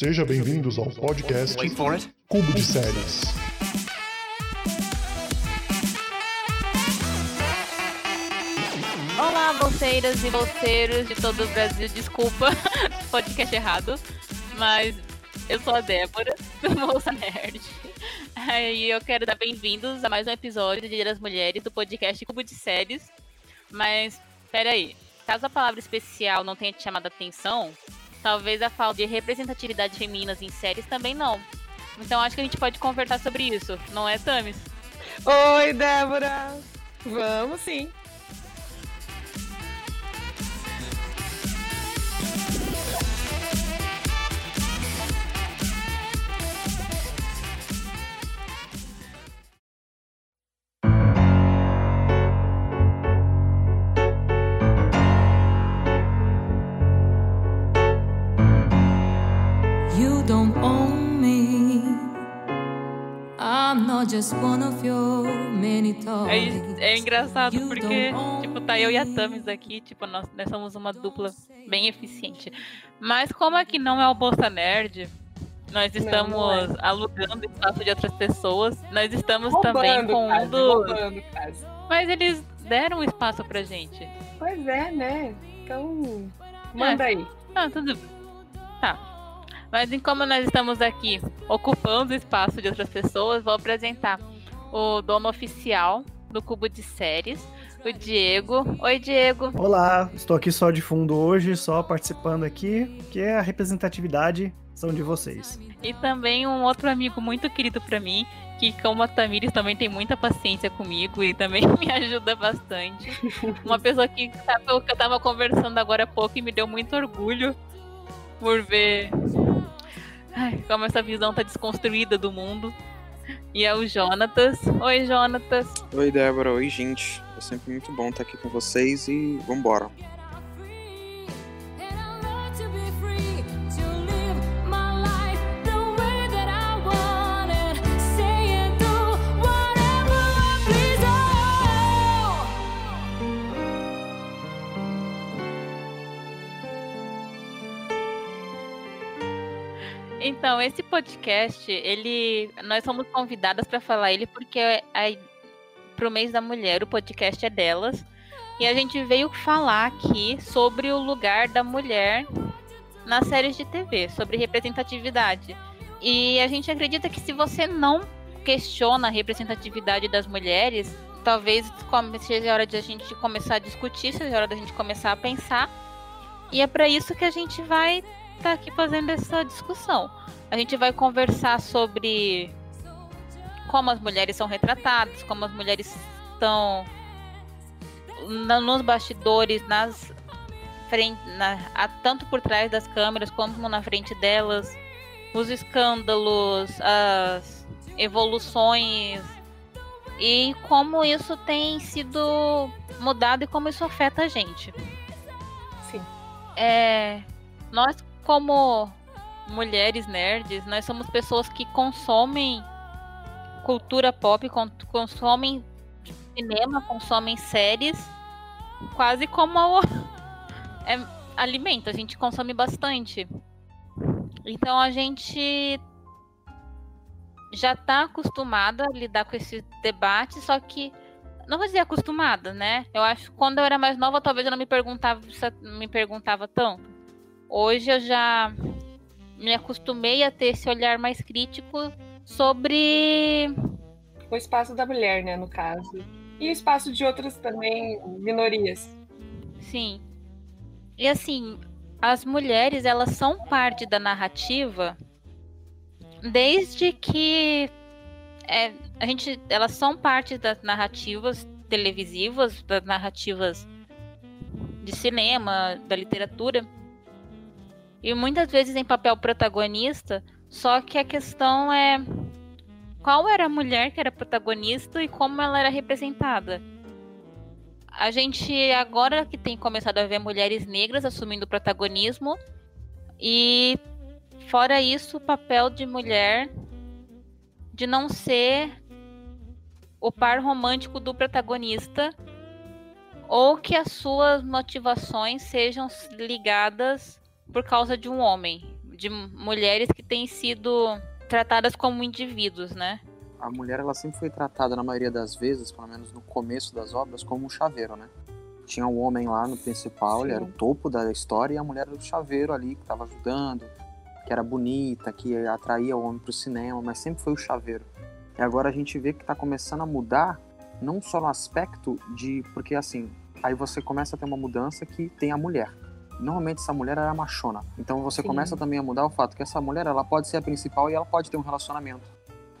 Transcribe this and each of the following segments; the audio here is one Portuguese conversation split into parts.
Seja bem-vindos ao podcast. Cubo de Séries. Olá, bolseiras e bolseiros de todo o Brasil. Desculpa, podcast errado. Mas eu sou a Débora, do Bolsa Nerd. E eu quero dar bem-vindos a mais um episódio de Dia das Mulheres do podcast Cubo de Séries. Mas, peraí. Caso a palavra especial não tenha te chamado a atenção, talvez a falta de representatividade femininas em séries também não. Então acho que a gente pode conversar sobre isso, não é, Tamis? Oi, Débora! Vamos sim. É, é engraçado You porque, don't own tipo, tá eu e a Tamis aqui, tipo, nós, nós somos uma dupla bem eficiente. Mas como aqui não é o Bolsa Nerd, nós estamos não é. alugando espaço de outras pessoas. Nós estamos Roubando, também com um roubando, quase. Mas eles deram espaço pra gente. Pois é, né? Então, manda aí. Ah, tudo bem. Tá. Mas em como nós estamos aqui ocupando o espaço de outras pessoas, vou apresentar o dono oficial do Cubo de Séries, o Diego. Oi, Diego. Olá, estou aqui só de fundo hoje, só participando aqui, que é a representatividade são de vocês. E também um outro amigo muito querido pra mim, que como a Tamires também tem muita paciência comigo e também me ajuda bastante. Uma pessoa que sabe o que eu tava conversando agora há pouco e me deu muito orgulho por ver ai, como essa visão tá desconstruída do mundo. E é o Jonatas. Oi, Jonatas. Oi, Débora. Oi, gente. É sempre muito bom estar aqui com vocês e vambora. Então, esse podcast, ele, nós somos convidadas para falar ele porque é pro mês da mulher, o podcast é delas. E a gente veio falar aqui sobre o lugar da mulher nas séries de TV, sobre representatividade. E a gente acredita que se você não questiona a representatividade das mulheres, talvez seja a hora de a gente começar a discutir, seja a hora da gente começar a pensar. E é para isso que a gente vai estar aqui fazendo essa discussão. A gente vai conversar sobre como as mulheres são retratadas, como as mulheres estão nos bastidores, nas frente, na, tanto por trás das câmeras como na frente delas, os escândalos, as evoluções e como isso tem sido mudado e como isso afeta a gente. Sim. É, nós como mulheres nerds, nós somos pessoas que consomem cultura pop, con- consomem cinema, consomem séries, quase como é, alimento, a gente consome bastante. Então a gente já tá acostumada a lidar com esse debate, só que não vou dizer acostumada, né? Eu acho que quando eu era mais nova, talvez eu não me perguntava, me perguntava tanto. Hoje eu já me acostumei a ter esse olhar mais crítico sobre O espaço da mulher, né, no caso. E o espaço de outras também minorias. Sim. E assim, as mulheres, elas são parte da narrativa desde que é, a gente, elas são parte das narrativas televisivas, das narrativas de cinema, da literatura. E muitas vezes em papel protagonista, só que a questão é qual era a mulher que era protagonista e como ela era representada. A gente agora que tem começado a ver mulheres negras assumindo protagonismo e fora isso o papel de mulher de não ser o par romântico do protagonista ou que as suas motivações sejam ligadas por causa de um homem, de mulheres que têm sido tratadas como indivíduos, né? A mulher ela sempre foi tratada, na maioria das vezes, pelo menos no começo das obras, como um chaveiro, né? Tinha um homem lá no principal, ele era o Sim. topo da história, e a mulher era o chaveiro ali, que estava ajudando, que era bonita, que atraía o homem para o cinema, mas sempre foi o chaveiro. E agora a gente vê que está começando a mudar, não só no aspecto de. Porque assim, aí você começa a ter uma mudança que tem a mulher. Normalmente essa mulher era machona. Então você Sim. começa também a mudar o fato que essa mulher ela pode ser a principal e ela pode ter um relacionamento.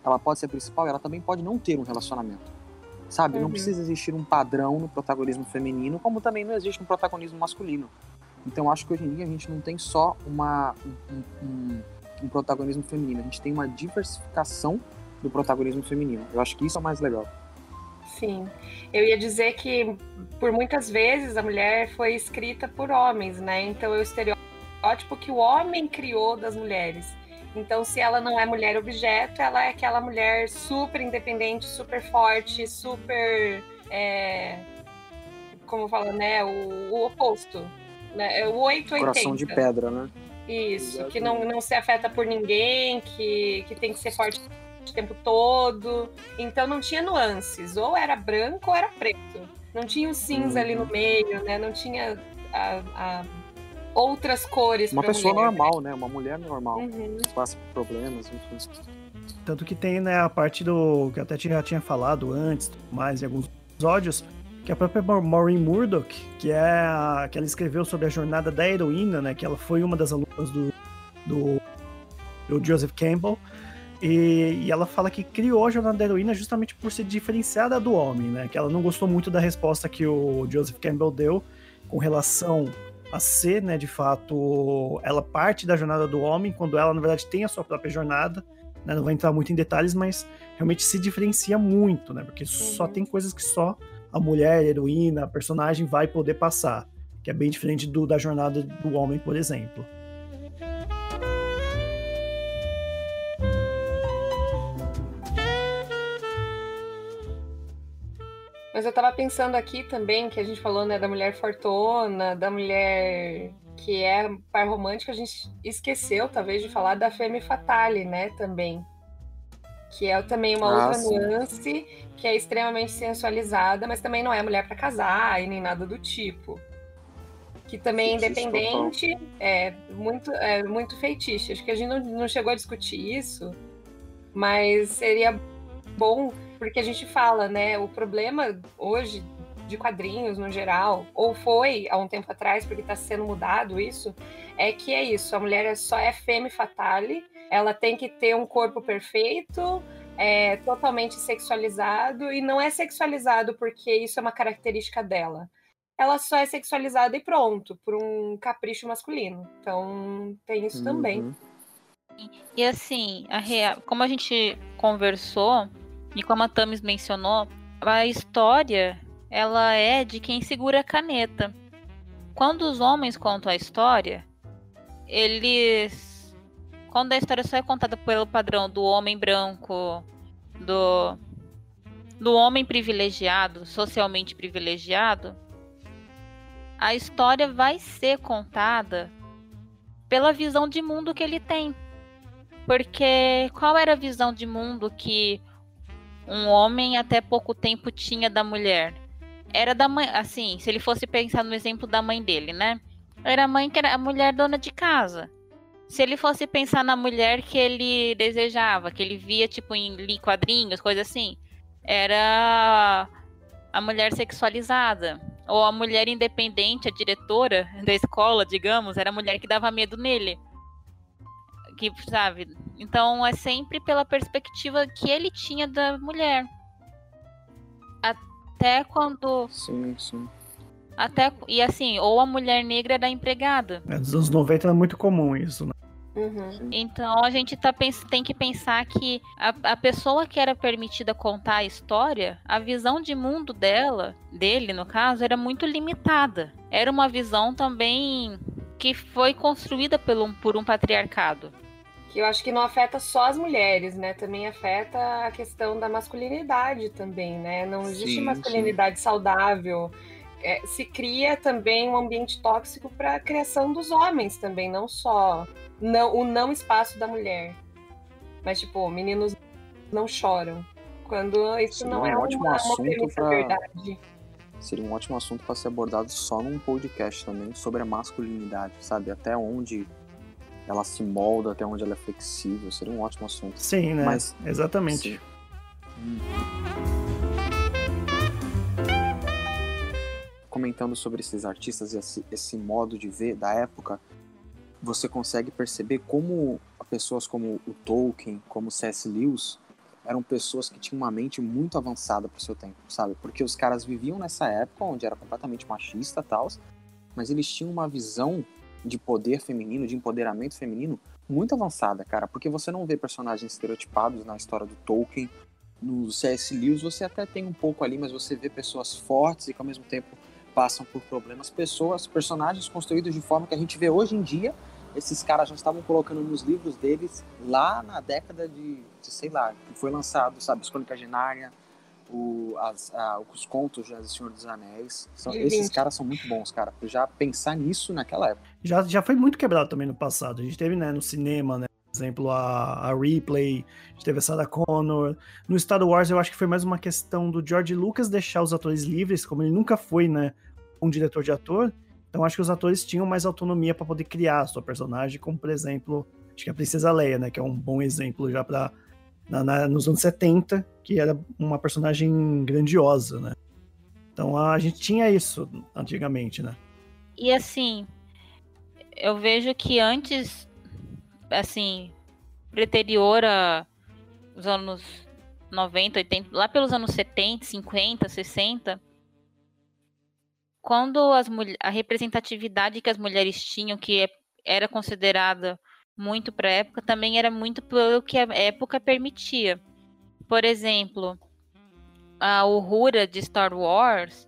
Ela pode ser a principal e ela também pode não ter um relacionamento. Sabe? Não Uhum. precisa existir um padrão no protagonismo feminino, como também não existe no protagonismo masculino. Então acho que hoje em dia a gente não tem só uma, um, um- um protagonismo feminino, a gente tem uma diversificação do protagonismo feminino. Eu acho que isso é o mais legal. Sim. Eu ia dizer que por muitas vezes a mulher foi escrita por homens, né? Então é o estereótipo que o homem criou das mulheres. Então, se ela não é mulher objeto, ela é aquela mulher super independente, super forte, super. é, como fala, né? O, o oposto. Né? É o 880. Coração de pedra, né? Isso, que não, não se afeta por ninguém, que, que tem que ser forte o tempo todo. Então não tinha nuances, ou era branco ou era preto. Não tinha o cinza Uhum. ali no meio, né? Não tinha a- a- outras cores. Uma pessoa mulher. normal, né? Uma mulher normal. Uhum. que Passa por problemas, enfim. Tanto que tem, né, a parte do. que eu até tinha- já tinha falado antes, mais em alguns episódios, que a própria Ma- Maureen Murdoch, que é a, que ela escreveu sobre a jornada da heroína, né? Que ela foi uma das alunas do, do, do Joseph Campbell. E, e ela fala que criou a jornada da heroína justamente por ser diferenciada do homem, né? Que ela não gostou muito da resposta que o Joseph Campbell deu com relação a ser, né, de fato, ela parte da jornada do homem, quando ela, na verdade, tem a sua própria jornada né, Não vou entrar muito em detalhes, mas realmente se diferencia muito, né? Porque só Uhum. tem coisas que só a mulher, a heroína, a personagem vai poder passar. Que é bem diferente do, da jornada do homem, por exemplo. Mas eu tava pensando aqui também, que a gente falou, né, da mulher fortuna, da mulher que é par romântica, a gente esqueceu, talvez, de falar da femme fatale, né, também. Que é também uma Ah, outra sim. nuance, que é extremamente sensualizada, mas também não é mulher para casar e nem nada do tipo. Que também é independente, é muito, é muito feitiço. Acho que a gente não, não chegou a discutir isso, mas seria bom porque a gente fala, né? O problema hoje de quadrinhos no geral, ou foi há um tempo atrás, porque está sendo mudado isso, é que é isso, a mulher só é femme fatale, ela tem que ter um corpo perfeito, é totalmente sexualizado, e não é sexualizado porque isso é uma característica dela. Ela só é sexualizada e pronto, por um capricho masculino. Então tem isso também. Uhum. E assim, a rea- como a gente conversou, e como a Tamis mencionou, a história ela é de quem segura a caneta. Quando os homens contam a história, eles. Quando a história só é contada pelo padrão do homem branco, do, do homem privilegiado, socialmente privilegiado, a história vai ser contada pela visão de mundo que ele tem. Porque qual era a visão de mundo que um homem até pouco tempo tinha da mulher? Era da mãe, assim, se ele fosse pensar no exemplo da mãe dele, né? Era a mãe que era a mulher dona de casa. Se ele fosse pensar na mulher que ele desejava, que ele via tipo em quadrinhos, coisa assim, era a mulher sexualizada ou a mulher independente, a diretora da escola, digamos, era a mulher que dava medo nele. Que, sabe? Então é sempre pela perspectiva que ele tinha da mulher. Até quando. Sim, sim. Até, e assim, ou a mulher negra era empregada. É, Nos anos 90 era muito comum isso, né? Uhum. Então a gente tá, tem que pensar que a, a pessoa que era permitida contar a história, a visão de mundo dela, dele no caso, era muito limitada. Era uma visão também que foi construída pelo, por um patriarcado. Que eu acho que não afeta só as mulheres, né? Também afeta a questão da masculinidade também, né? Não existe Sim, masculinidade saudável. é, se cria também um ambiente tóxico para a criação dos homens também, não só não, o não espaço da mulher. Mas, tipo, meninos não choram. Quando isso Seria não um é uma, ótimo uma assunto premissa pra- verdade. Seria um ótimo assunto para ser abordado só num podcast também sobre a masculinidade, sabe? Até onde ela se molda, até onde ela é flexível. Seria um ótimo assunto. Sim, né? Mas- Exatamente. Sim. Hum. Comentando sobre esses artistas e esse, esse modo de ver da época, você consegue perceber como pessoas como o Tolkien, como C.S. Lewis, eram pessoas que tinham uma mente muito avançada para o seu tempo, sabe? Porque os caras viviam nessa época onde era completamente machista e tal, mas eles tinham uma visão de poder feminino, de empoderamento feminino muito avançada, cara. Porque você não vê personagens estereotipados na história do Tolkien, no C.S. Lewis você até tem um pouco ali, mas você vê pessoas fortes e que ao mesmo tempo passam por problemas, pessoas, personagens construídos de forma que a gente vê hoje em dia. Esses caras já estavam colocando nos livros deles lá na década de, de sei lá, que foi lançado, sabe, as Crônicas de Nárnia, o, as, a- os contos já do Senhor dos Anéis. São- esses caras são muito bons, cara. Já pensar nisso naquela época. Já, já foi muito quebrado também no passado. A gente teve, né, no cinema, né? Por exemplo, a, a Ripley, a gente teve a Sarah Connor. No Star Wars, eu acho que foi mais uma questão do George Lucas deixar os atores livres, como ele nunca foi, né, um diretor de ator. Então acho que os atores tinham mais autonomia para poder criar a sua personagem, como por exemplo, acho que a Princesa Leia, né, que é um bom exemplo já para nos anos 70, que era uma personagem grandiosa, né? Então a gente tinha isso antigamente, né? E assim, eu vejo que antes, assim, anterior a os anos 90, 80, lá pelos anos 70, 50, 60, quando as a representatividade que as mulheres tinham, que é- era considerada muito para a época, também era muito pelo que a época permitia. Por exemplo, a Uhura de Star Wars,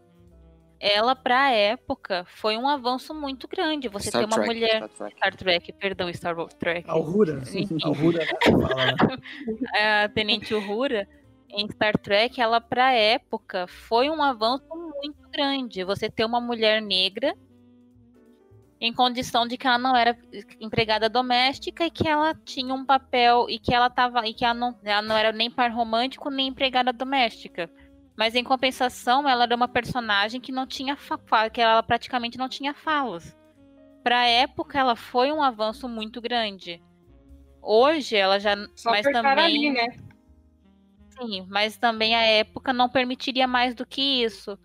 ela para a época foi um avanço muito grande. Você Star ter uma Trek, mulher Star Trek. Star Trek, perdão, Star Wars Trek. A Uhura. A Uhura, né? Né? a Tenente Uhura em Star Trek, ela pra época foi um avanço muito grande. Você ter uma mulher negra em condição de que ela não era empregada doméstica e que ela tinha um papel e que ela tava e que ela não, ela não era nem par romântico nem empregada doméstica. Mas em compensação, ela era uma personagem que não tinha que ela praticamente não tinha falas. Pra época, ela foi um avanço muito grande. Hoje ela já Só mas também ali, né? Sim, mas também a época não permitiria mais do que isso.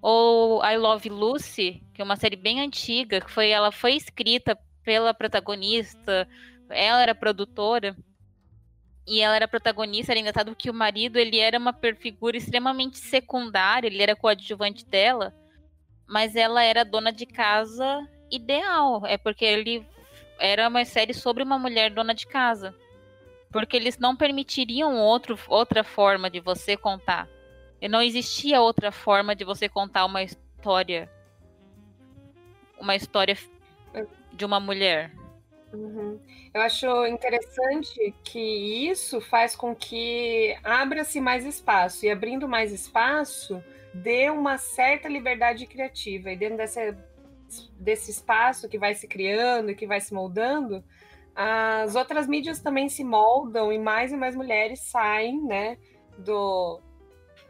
Ou I Love Lucy, que é uma série bem antiga, que foi ela foi escrita pela protagonista, ela era produtora e ela era protagonista, era engraçado que o marido, ele era uma figura extremamente secundária, ele era coadjuvante dela, mas ela era dona de casa ideal, é porque ele era uma série sobre uma mulher dona de casa. Porque eles não permitiriam outro, outra forma de você contar. E não existia outra forma de você contar uma história. Uma história de uma mulher. Uhum. Eu acho interessante que isso faz com que abra-se mais espaço e abrindo mais espaço dê uma certa liberdade criativa e dentro dessa, desse espaço que vai se criando e que vai se moldando, as outras mídias também se moldam e mais e mais mulheres saem, né, do,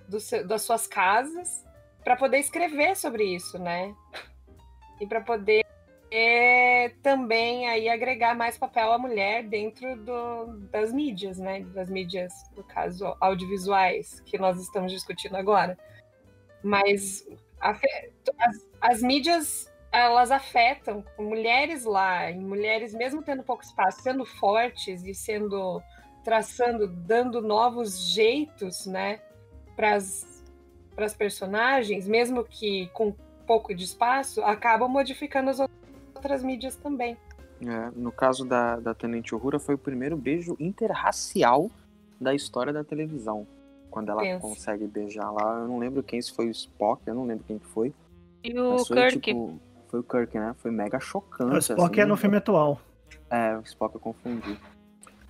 do seu- das suas casas para poder escrever sobre isso, né, e para poder é, também aí agregar mais papel à mulher dentro do- das mídias, né? Das mídias, no caso, audiovisuais, que nós estamos discutindo agora. Mas afe- as, as mídias, elas afetam mulheres lá, e mulheres, mesmo tendo pouco espaço, sendo fortes e sendo, traçando, dando novos jeitos, né? Para as personagens, mesmo que com pouco de espaço, acabam modificando as outras mídias também. É, no caso da, da Tenente Uhura, foi o primeiro beijo interracial da história da televisão. Quando ela Pensa. consegue beijar lá, eu não lembro quem, se foi o Spock, eu não lembro quem que foi. E o foi, Kirk, tipo, foi o Kirk, né? Foi mega chocante. O Spock assim, é no filme atual. É, o Spock eu confundi.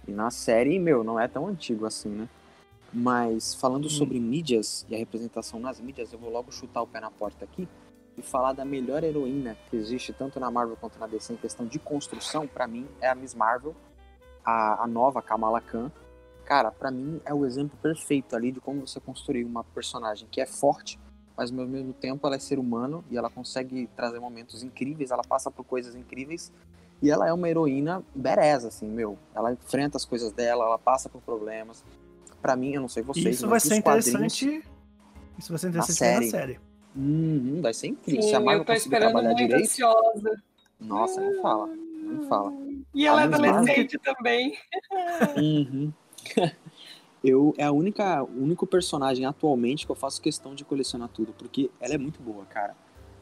E na série, meu, não é tão antigo assim, né? Mas falando sobre mídias e a representação nas mídias, eu vou logo chutar o pé na porta aqui. e falar da melhor heroína que existe tanto na Marvel quanto na DC em questão de construção, pra mim é a Miss Marvel, a, a nova Kamala Khan. Cara, pra mim é o exemplo perfeito ali de como você construir uma personagem que é forte, mas ao mesmo tempo ela é ser humano e ela consegue trazer momentos incríveis, ela passa por coisas incríveis e ela é uma heroína bereza, assim, meu. Ela enfrenta as coisas dela, ela passa por problemas. Pra mim, eu não sei vocês, Isso vai ser interessante. Isso vai ser interessante série. na série. Uhum, vai ser incrível. Sim, Se a Marvel eu tô conseguir esperando trabalhar muito direito, ansiosa. nossa, nem fala. Nem fala. E ela é A Miss Marvel- adolescente também. Uhum. Eu é a única, o único personagem atualmente que eu faço questão de colecionar tudo, porque ela é muito boa, cara.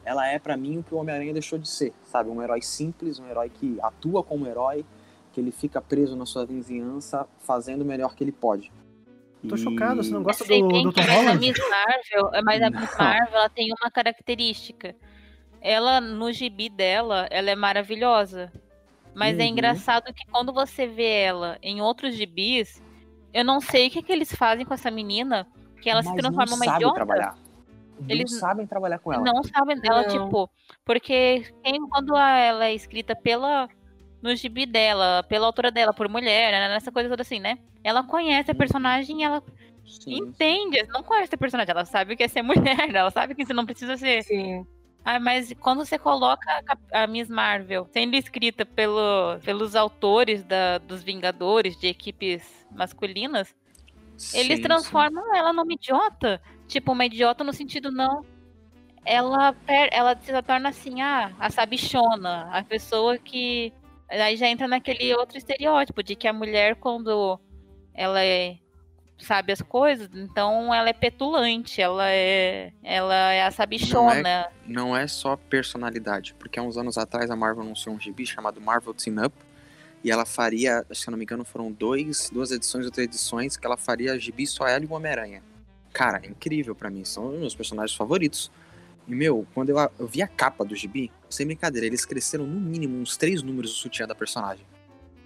Ela é pra mim o que o Homem-Aranha deixou de ser, sabe? Um herói simples, um herói que atua como herói, que ele fica preso na sua vizinhança, fazendo o melhor que ele pode. Tô E- chocado, você não gosta Sei do, do Tom mas a Holland? Miss Marvel, mas a Miss. Marvel ela tem uma característica. Ela, no gibi dela, ela é maravilhosa. Mas é Uhum. engraçado que quando você vê ela em outros gibis, eu não sei o que, que eles fazem com essa menina, que ela se Mas transforma não numa sabe idiota. trabalhar. Eles não sabem trabalhar com ela. Não sabem ela, Não. tipo, porque quem, quando ela é escrita pela. No gibi dela, pela autora dela, por mulher, né, nessa coisa toda assim, né? Ela conhece a personagem e ela Sim. entende, não conhece a personagem, ela sabe que é ser mulher, ela sabe que você não precisa ser. Sim. Ah, mas quando você coloca a a, Miss Marvel sendo escrita pelo, pelos autores da, dos Vingadores, de equipes masculinas, eles Sim, transformam ela numa idiota. Tipo, uma idiota no sentido não. Ela, per- ela se torna assim, ah, a sabichona, a pessoa que. Aí já entra naquele outro estereótipo de que a mulher, quando ela é, sabe as coisas, então ela é petulante, ela é, ela é a sabichona. não é só personalidade, porque há uns anos atrás a Marvel anunciou um gibi chamado Marvel Team Up, e ela faria, se eu não me engano, foram dois, duas edições ou três edições que ela faria gibi só ela e o Homem-Aranha. Cara, é incrível pra mim, são os meus personagens favoritos. E, meu, quando eu, eu vi a capa do gibi, sem brincadeira, eles cresceram no mínimo uns três números do sutiã da personagem.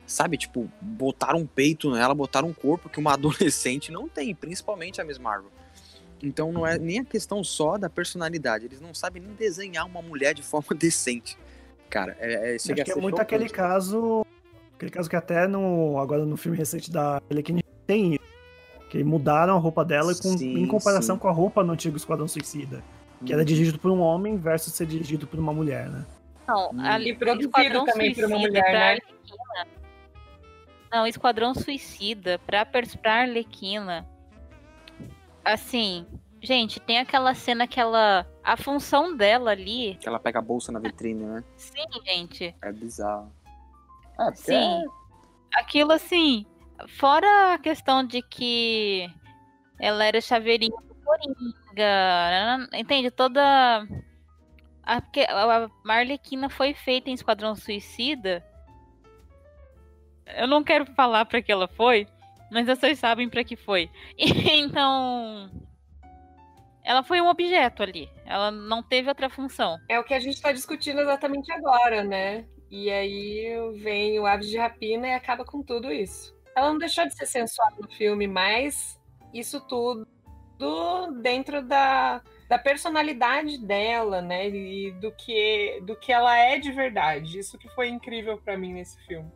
Sabe, tipo, botaram um peito nela, botaram um corpo que uma adolescente não tem, principalmente a Miss Marvel. Então não é nem a questão só da personalidade, eles não sabem nem desenhar uma mulher de forma decente. Cara, é, é, Acho que é muito chocante. aquele caso. Aquele caso que até no. Agora no filme recente da Arlequina tem isso. Que mudaram a roupa dela com, Sim, em comparação sim. com a roupa no antigo Esquadrão Suicida. Que era dirigido por um homem versus ser dirigido por uma mulher, né? Não, Hum. a E produzido Esquadrão também por uma Suicida mulher, pra né? Arlequina. Não, Esquadrão Suicida pra, pra Arlequina. Assim, gente, tem aquela cena que ela. A função dela ali. Que ela pega a bolsa na vitrine, né? Sim, gente. É bizarro. É, Sim. Aquilo assim. Fora a questão de que ela era chaveirinho do Coringa. Entende? Toda. A, a Marlequina foi feita em Esquadrão Suicida. Eu não quero falar pra que ela foi, mas vocês sabem pra que foi. Então. Ela foi um objeto ali. Ela não teve outra função. É o que a gente está discutindo exatamente agora, né? E aí vem o Aves de Rapina e acaba com tudo isso. Ela não deixou de ser sensual no filme, mas isso tudo dentro da, da personalidade dela, né? E do que, do que ela é de verdade. Isso que foi incrível para mim nesse filme.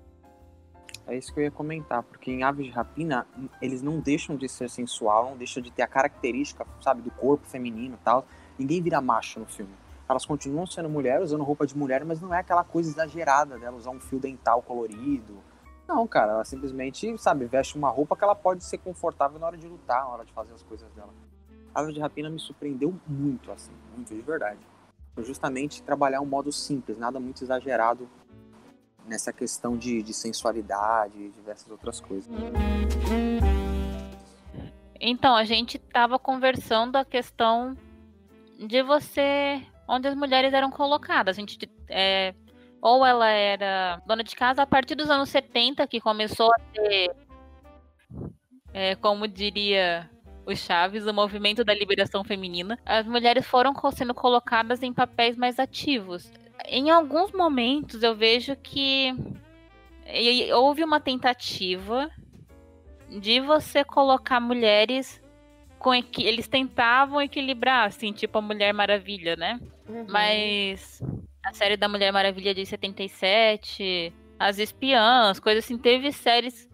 É isso que eu ia comentar, porque em Aves de Rapina, eles não deixam de ser sensual, não deixam de ter a característica, sabe, do corpo feminino e tal. Ninguém vira macho no filme. Elas continuam sendo mulher, usando roupa de mulher, mas não é aquela coisa exagerada dela usar um fio dental colorido. Não, cara, ela simplesmente, sabe, veste uma roupa que ela pode ser confortável na hora de lutar, na hora de fazer as coisas dela. Aves de Rapina me surpreendeu muito, assim, muito de verdade. Foi justamente trabalhar um modo simples, nada muito exagerado nessa questão de, de sensualidade e diversas outras coisas. Então, a gente tava conversando a questão de você. onde as mulheres eram colocadas. A gente. é, ou ela era dona de casa a partir dos anos 70, que começou a ter. é, como diria o Chaves, o movimento da liberação feminina. As mulheres foram sendo colocadas em papéis mais ativos. Em alguns momentos eu vejo que houve uma tentativa de você colocar mulheres com eles tentavam equilibrar, assim, tipo a Mulher Maravilha, né? Uhum. Mas a série da Mulher Maravilha de 77, As Espiãs, coisas assim, teve séries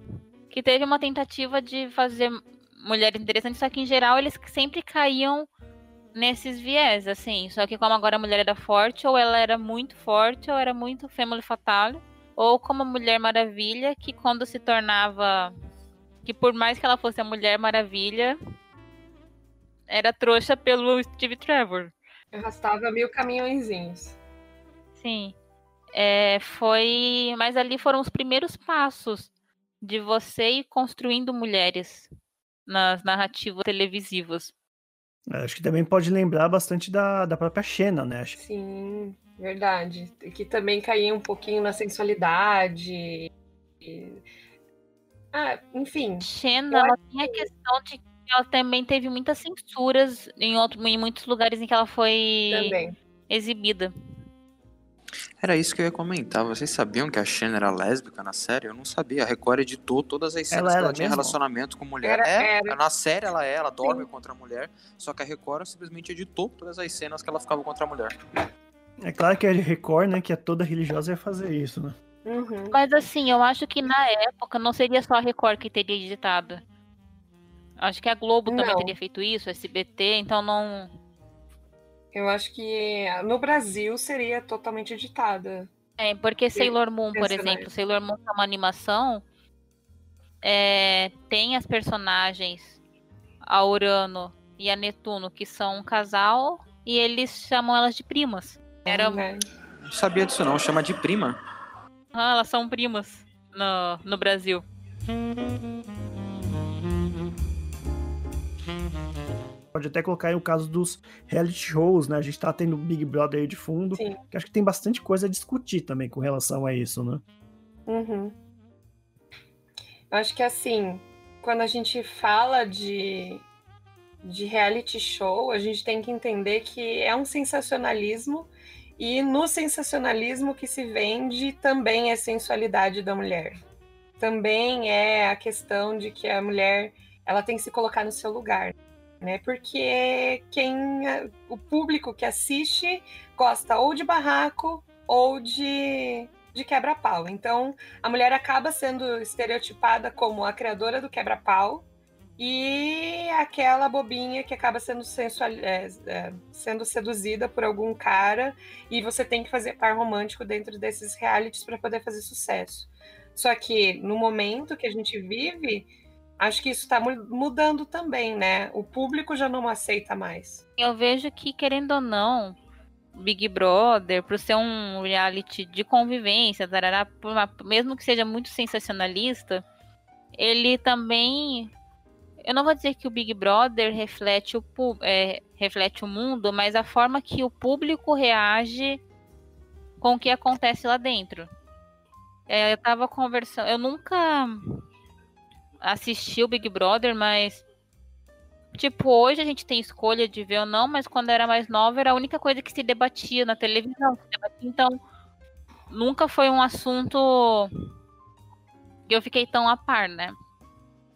que teve uma tentativa de fazer mulheres interessantes, só que em geral eles sempre caíam nesses viés, assim. Só que como agora a mulher era forte, ou ela era muito forte, ou era muito family fatale, ou como a Mulher Maravilha, que quando se tornava. Que por mais que ela fosse a Mulher Maravilha, era trouxa pelo Steve Trevor. Arrastava mil caminhõezinhos. Sim. É, foi. Mas ali foram os primeiros passos de você ir construindo mulheres nas narrativas televisivas. É, Acho que também pode lembrar bastante da, da própria Xena, né? Acho Sim, verdade. Que também caía um pouquinho na sensualidade. e- Ah, enfim. Xena, ela tem a questão de que ela também teve muitas censuras em, outro, em muitos lugares em que ela foi Também. exibida. Era isso que eu ia comentar. Vocês sabiam que a Shannon era lésbica na série? Eu não sabia. A Record editou todas as cenas Ela que ela tinha mesmo? relacionamento com mulher. Era- é, era. na série ela é, ela dorme contra a mulher. Só que a Record simplesmente editou todas as cenas que ela ficava contra a mulher. É claro que a Record, né, que é toda religiosa, ia fazer isso, né? Uhum. Mas assim, eu acho que na época não seria só a Record que teria editado. Acho que a Globo também Não. teria feito isso, a SBT, então não. Eu acho que no Brasil seria totalmente editada. É, porque Sailor Moon, por exemplo, Sailor Moon é uma animação, é, tem as personagens, a Urano e a Netuno, que são um casal, e eles chamam elas de primas. Era, né? Não sabia disso não. Chama de prima. ah, elas são primas no, no Brasil. Pode até colocar aí o caso dos reality shows, né? A gente tá tendo Big Brother aí de fundo. Sim. Que acho que tem bastante coisa a discutir também com relação a isso, né? Uhum. Eu acho que assim, quando a gente fala de, de reality show, a gente tem que entender que é um sensacionalismo e no sensacionalismo que se vende também é sensualidade da mulher. Também é a questão de que a mulher ela tem que se colocar no seu lugar, né? Porque quem o público que assiste gosta ou de barraco ou de de quebra-pau. Então, a mulher acaba sendo estereotipada como a criadora do quebra-pau e aquela bobinha que acaba sendo, sensual, é, é, sendo seduzida por algum cara e você tem que fazer par romântico dentro desses realities para poder fazer sucesso. Só que no momento que a gente vive, acho que isso está mudando também, né? O público já não aceita mais. Eu vejo que, querendo ou não, Big Brother, por ser um reality de convivência, tarará, mesmo que seja muito sensacionalista, ele também. Eu não vou dizer que o Big Brother reflete o, é, reflete o mundo, mas a forma que o público reage com o que acontece lá dentro. É, eu tava conversando. Eu nunca assisti o Big Brother, mas Tipo, hoje a gente tem escolha de ver ou não, mas quando era mais nova era a única coisa que se debatia na televisão. debatia. Então, nunca foi um assunto que eu fiquei tão a par, né?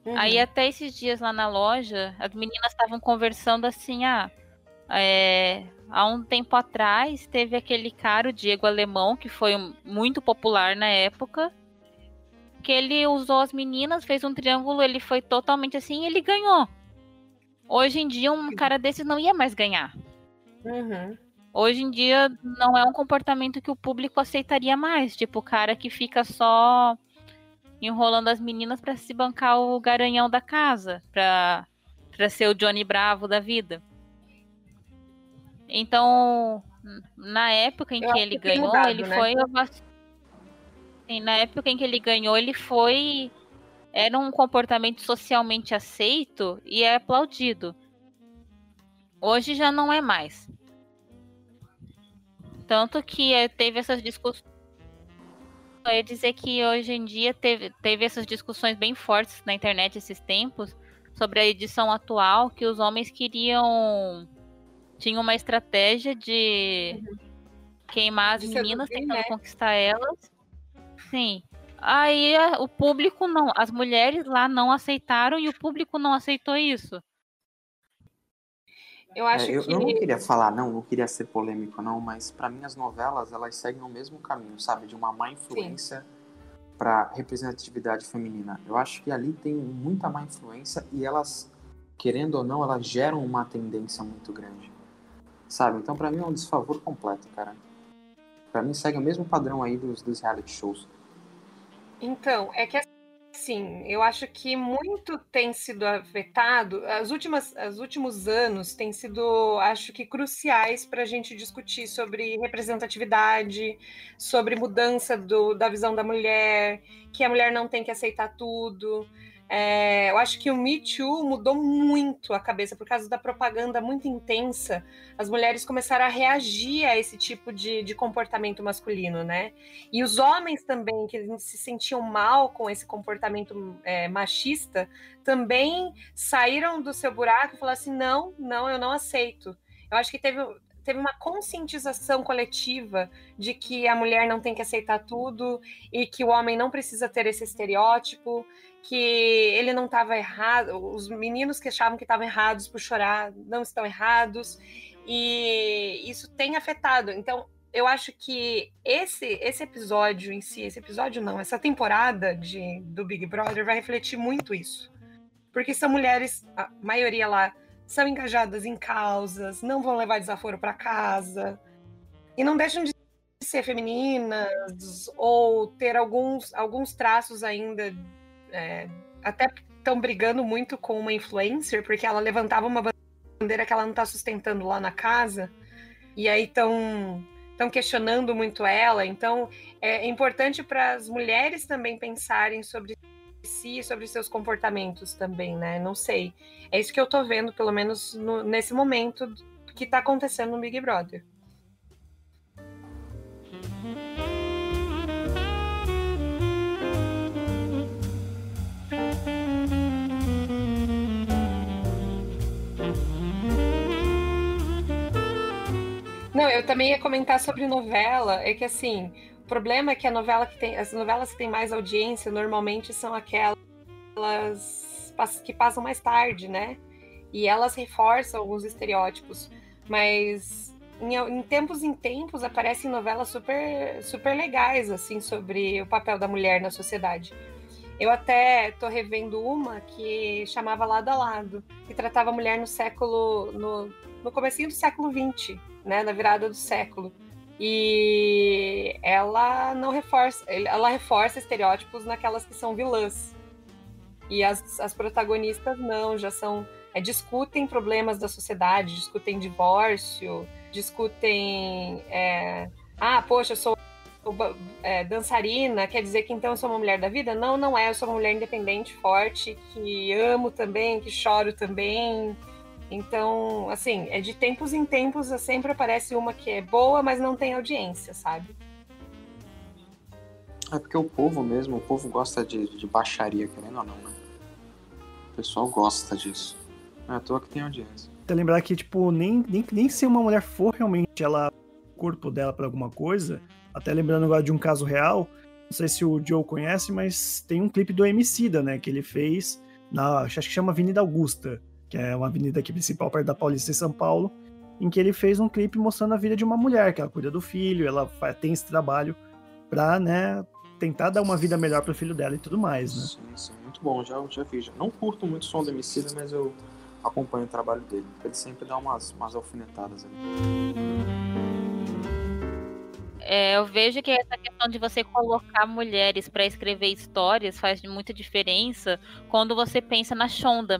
Uhum. Aí até esses dias lá na loja, as meninas estavam conversando assim, ah, é, há um tempo atrás teve aquele cara, o Diego Alemão, que foi muito popular na época, que ele usou as meninas, fez um triângulo, ele foi totalmente assim e ele ganhou. Hoje em dia, um cara desses não ia mais ganhar. Uhum. Hoje em dia, não é um comportamento que o público aceitaria mais. Tipo, o cara que fica só enrolando as meninas pra se bancar o garanhão da casa, pra, pra ser o Johnny Bravo da vida. Então, na época em Eu que ele que ganhou, mudado, ele né? foi. Sim, na época em que ele ganhou, ele foi. Era um comportamento socialmente aceito e é aplaudido. Hoje já não é mais. Tanto que eh, teve essas discussões. Eu ia dizer que hoje em dia teve, teve essas discussões bem fortes na internet esses tempos sobre a edição atual, que os homens queriam. tinham uma estratégia de queimar as De meninas, tentando né? conquistar elas. Sim. Aí a- o público não, as mulheres lá não aceitaram e o público não aceitou isso. Eu acho É, eu, que. eu não queria falar, não, não queria ser polêmico, não, mas pra mim as novelas, elas seguem o mesmo caminho, sabe? De uma má influência pra representatividade feminina. Eu acho que ali tem muita má influência e elas, querendo ou não, elas geram uma tendência muito grande. Sabe? Então pra mim é um desfavor completo, cara. Pra mim segue o mesmo padrão aí dos, dos reality shows. Então, é que assim, eu acho que muito tem sido afetado. As últimas, os últimos anos têm sido, acho que, cruciais para a gente discutir sobre representatividade, sobre mudança do, da visão da mulher, que a mulher não tem que aceitar tudo. É, eu acho que o Me Too mudou muito a cabeça por causa da propaganda muito intensa. As mulheres começaram a reagir a esse tipo de, de comportamento masculino, né? E os homens também, que se sentiam mal com esse comportamento é, machista, também saíram do seu buraco e falaram assim: não, não, eu não aceito. Eu acho que teve, teve uma conscientização coletiva de que a mulher não tem que aceitar tudo e que o homem não precisa ter esse estereótipo, que ele não estava errado, os meninos que achavam que estavam errados por chorar não estão errados, e isso tem afetado. Então, eu acho que esse, esse episódio em si, esse episódio não, essa temporada de, do Big Brother vai refletir muito isso. Porque são mulheres, a maioria lá, são engajadas em causas, não vão levar desaforo para casa, e não deixam de ser femininas ou ter alguns, alguns traços ainda. É, até estão brigando muito com uma influencer, porque ela levantava uma bandeira que ela não está sustentando lá na casa, e aí estão estão questionando muito ela. Então, é importante para as mulheres também pensarem sobre si, sobre seus comportamentos também, né? Não sei. É isso que eu tô vendo, pelo menos no- nesse momento que tá acontecendo no Big Brother. Não, eu também ia comentar sobre novela, é que assim, o problema é que a novela que tem, as novelas que têm mais audiência normalmente são aquelas que passam mais tarde, né? E elas reforçam alguns estereótipos, mas em, em tempos em tempos aparecem novelas super super legais assim sobre o papel da mulher na sociedade. Eu até tô revendo uma que chamava Lado a Lado, que tratava a mulher no século no, no comecinho do século XX, né, na virada do século. E ela não reforça, ela reforça estereótipos naquelas que são vilãs. E as, as protagonistas não, já são. é, discutem problemas da sociedade, discutem divórcio, discutem. é, ah, poxa, eu sou é, dançarina, quer dizer que então eu sou uma mulher da vida? Não, não é, eu sou uma mulher independente, forte, que amo também, que choro também. Então, assim, é de tempos em tempos sempre aparece uma que é boa, mas não tem audiência, sabe? É porque o povo mesmo, o povo gosta de, de baixaria, querendo ou não, né? O pessoal gosta disso. Não é à toa que tem audiência. Até lembrar que, tipo, nem, nem, nem se uma mulher for realmente ela o corpo dela pra alguma coisa, até lembrando agora de um caso real, não sei se o Joe conhece, mas tem um clipe do Emicida, né, que ele fez na, acho que chama Avenida Augusta, que é uma avenida aqui principal perto da Paulista em São Paulo, em que ele fez um clipe mostrando a vida de uma mulher, que ela cuida do filho, ela tem esse trabalho pra, né, tentar dar uma vida melhor pro filho dela e tudo mais, né. Sim, sim, muito bom, já, já fiz. Não curto muito o som do Emicida, mas eu acompanho o trabalho dele. Ele sempre dá umas, umas alfinetadas ali. É, eu vejo que essa questão de você colocar mulheres para escrever histórias faz muita diferença quando você pensa na Shonda,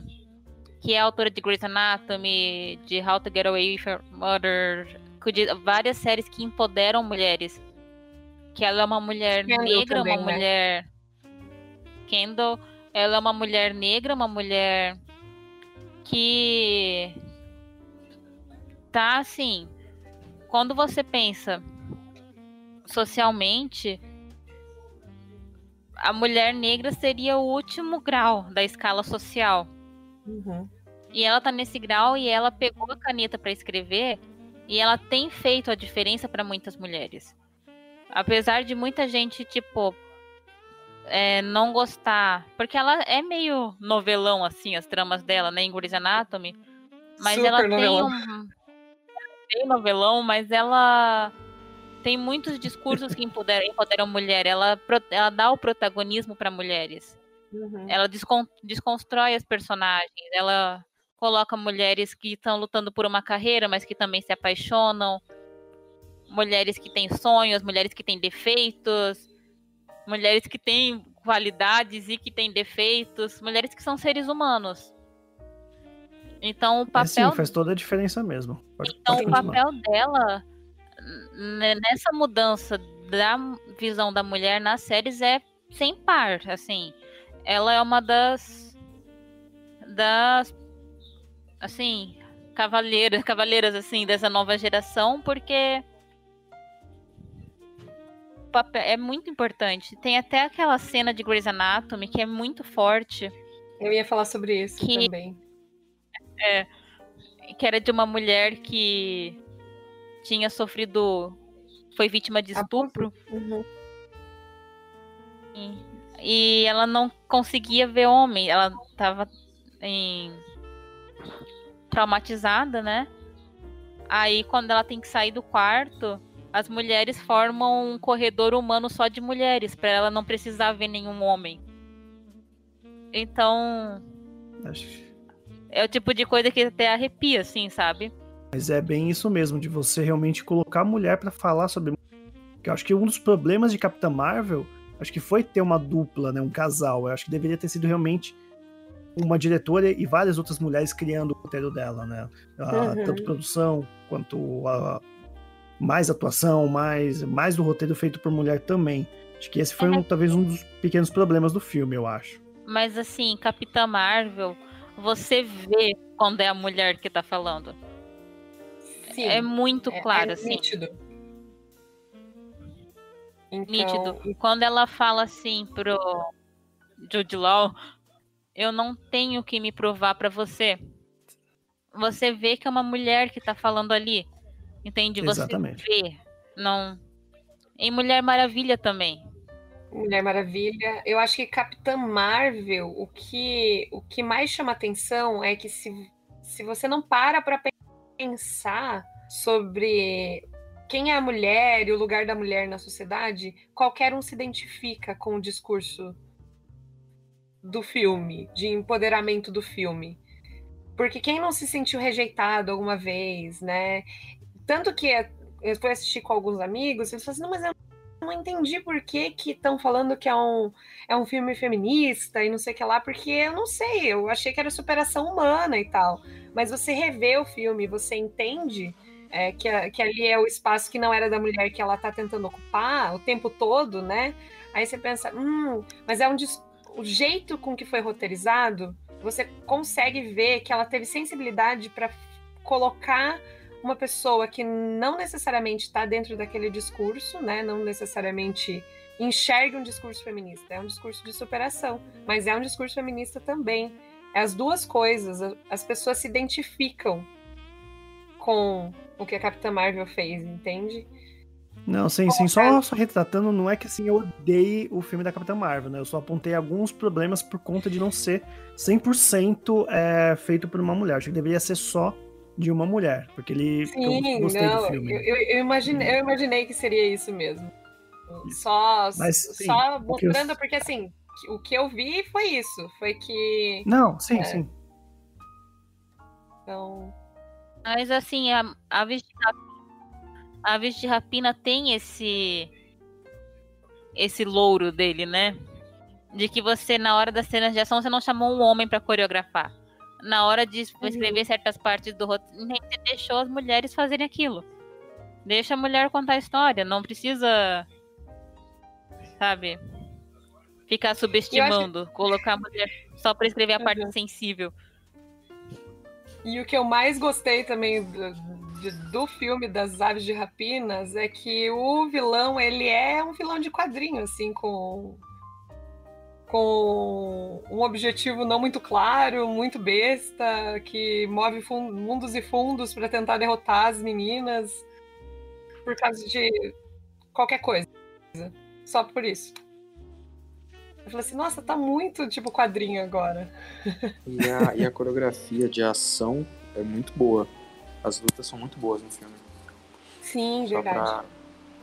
que é autora de Grey's Anatomy, de How to Get Away with Your Mother, várias séries que empoderam mulheres. Que ela é uma mulher Kendall negra, também, uma né? mulher. Kendall, ela é uma mulher negra, uma mulher que tá assim. Quando você pensa socialmente, a mulher negra seria o último grau da escala social. Uhum. E ela tá nesse grau e ela pegou a caneta para escrever e ela tem feito a diferença para muitas mulheres. Apesar de muita gente, tipo, é, não gostar. Porque ela é meio novelão, assim, as tramas dela, né? Em Grey's Anatomy. Mas Super ela tem novelão. um. Tem novelão, mas ela tem muitos discursos que empoderam, empoderam mulher. Ela, ela dá o protagonismo para mulheres. Uhum. Ela descon- desconstrói as personagens. Ela coloca mulheres que estão lutando por uma carreira, mas que também se apaixonam. Mulheres que têm sonhos, mulheres que têm defeitos. Mulheres que têm qualidades e que têm defeitos. Mulheres que são seres humanos. Então o É, sim, papel faz toda a diferença mesmo. Pode, então, pode o papel dela nessa mudança da visão da mulher nas séries é sem par, assim. Ela é uma das das assim, cavaleiras, cavaleiras assim dessa nova geração, porque papel é muito importante. Tem até aquela cena de Grey's Anatomy que é muito forte, Eu ia falar sobre isso Que- também. que era de uma mulher que tinha sofrido foi vítima de estupro Uhum. e ela não conseguia ver homem, ela tava em traumatizada, né? Aí quando ela tem que sair do quarto, as mulheres formam um corredor humano só de mulheres, pra ela não precisar ver nenhum homem. Então, Acho- é o tipo de coisa que até arrepia, assim, sabe? Mas é bem isso mesmo, de você realmente colocar a mulher pra falar sobre. Eu acho que um dos problemas de Capitã Marvel, acho que foi ter uma dupla, né, um casal. Eu acho que deveria ter sido realmente uma diretora e várias outras mulheres criando o roteiro dela, né? A- Uhum. Tanto produção quanto a mais atuação, mais mais do roteiro feito por mulher também. Acho que esse foi um, talvez um dos pequenos problemas do filme, eu acho. Mas assim, Capitã Marvel, você vê quando é a mulher que tá falando. Sim, É muito é- claro, é assim. nítido. Então, nítido. Quando ela fala assim pro Jude Law, eu não tenho que me provar pra você. Você vê que é uma mulher que tá falando ali. Entende? Você Exatamente. vê. Não. Em Mulher Maravilha também. Mulher Maravilha. Eu acho que Capitã Marvel, o que, o que mais chama atenção é que se, se você não para para pensar sobre quem é a mulher e o lugar da mulher na sociedade, qualquer um se identifica com o discurso do filme, de empoderamento do filme. Porque quem não se sentiu rejeitado alguma vez, né? Tanto que eu fui assistir com alguns amigos, eles falaram assim, não, mas eu não entendi por que estão falando que é um, é um filme feminista e não sei o que lá, porque eu não sei, eu achei que era superação humana e tal. Mas você revê o filme, você entende é, que, que ali é o espaço que não era da mulher que ela tá tentando ocupar o tempo todo, né? Aí você pensa, hum, mas é um o jeito com que foi roteirizado, você consegue ver que ela teve sensibilidade para colocar uma pessoa que não necessariamente está dentro daquele discurso, né? Não necessariamente enxerga um discurso feminista. É um discurso de superação, mas é um discurso feminista também. É as duas coisas. As pessoas se identificam com o que a Capitã Marvel fez, entende? Não, sim, sim. Só, só retratando, não é que assim eu odeie o filme da Capitã Marvel, né? Eu só apontei alguns problemas por conta de não ser 100% é, feito por uma mulher. Acho que deveria ser só de uma mulher, porque ele Sim, eu gostei não. do filme. Eu, eu- eu imaginei, eu imaginei que seria isso mesmo. Só, Mas, sim, só o que eu- mostrando, porque assim, o que eu vi foi isso. Foi que. Não, sim, É. sim. Então, Mas assim, a, a de Rapina, a Aves de Rapina tem esse esse louro dele, né? De que você, na hora das cenas de ação, você não chamou um homem pra coreografar. Na hora de escrever certas partes do roteiro, você deixou as mulheres fazerem aquilo. Deixa a mulher contar a história, não precisa, sabe, ficar subestimando, colocar a mulher só pra escrever a parte Uhum. sensível. E o que eu mais gostei também do, do filme das Aves de Rapinas é que o vilão, ele é um vilão de quadrinho, assim, com, com um objetivo não muito claro, muito besta, que move mundos e fundos para tentar derrotar as meninas por causa de qualquer coisa. Só por isso. Eu falei assim, nossa, tá muito tipo quadrinho agora. E a, e a coreografia de ação é muito boa. As lutas são muito boas no filme. Sim, Só verdade. pra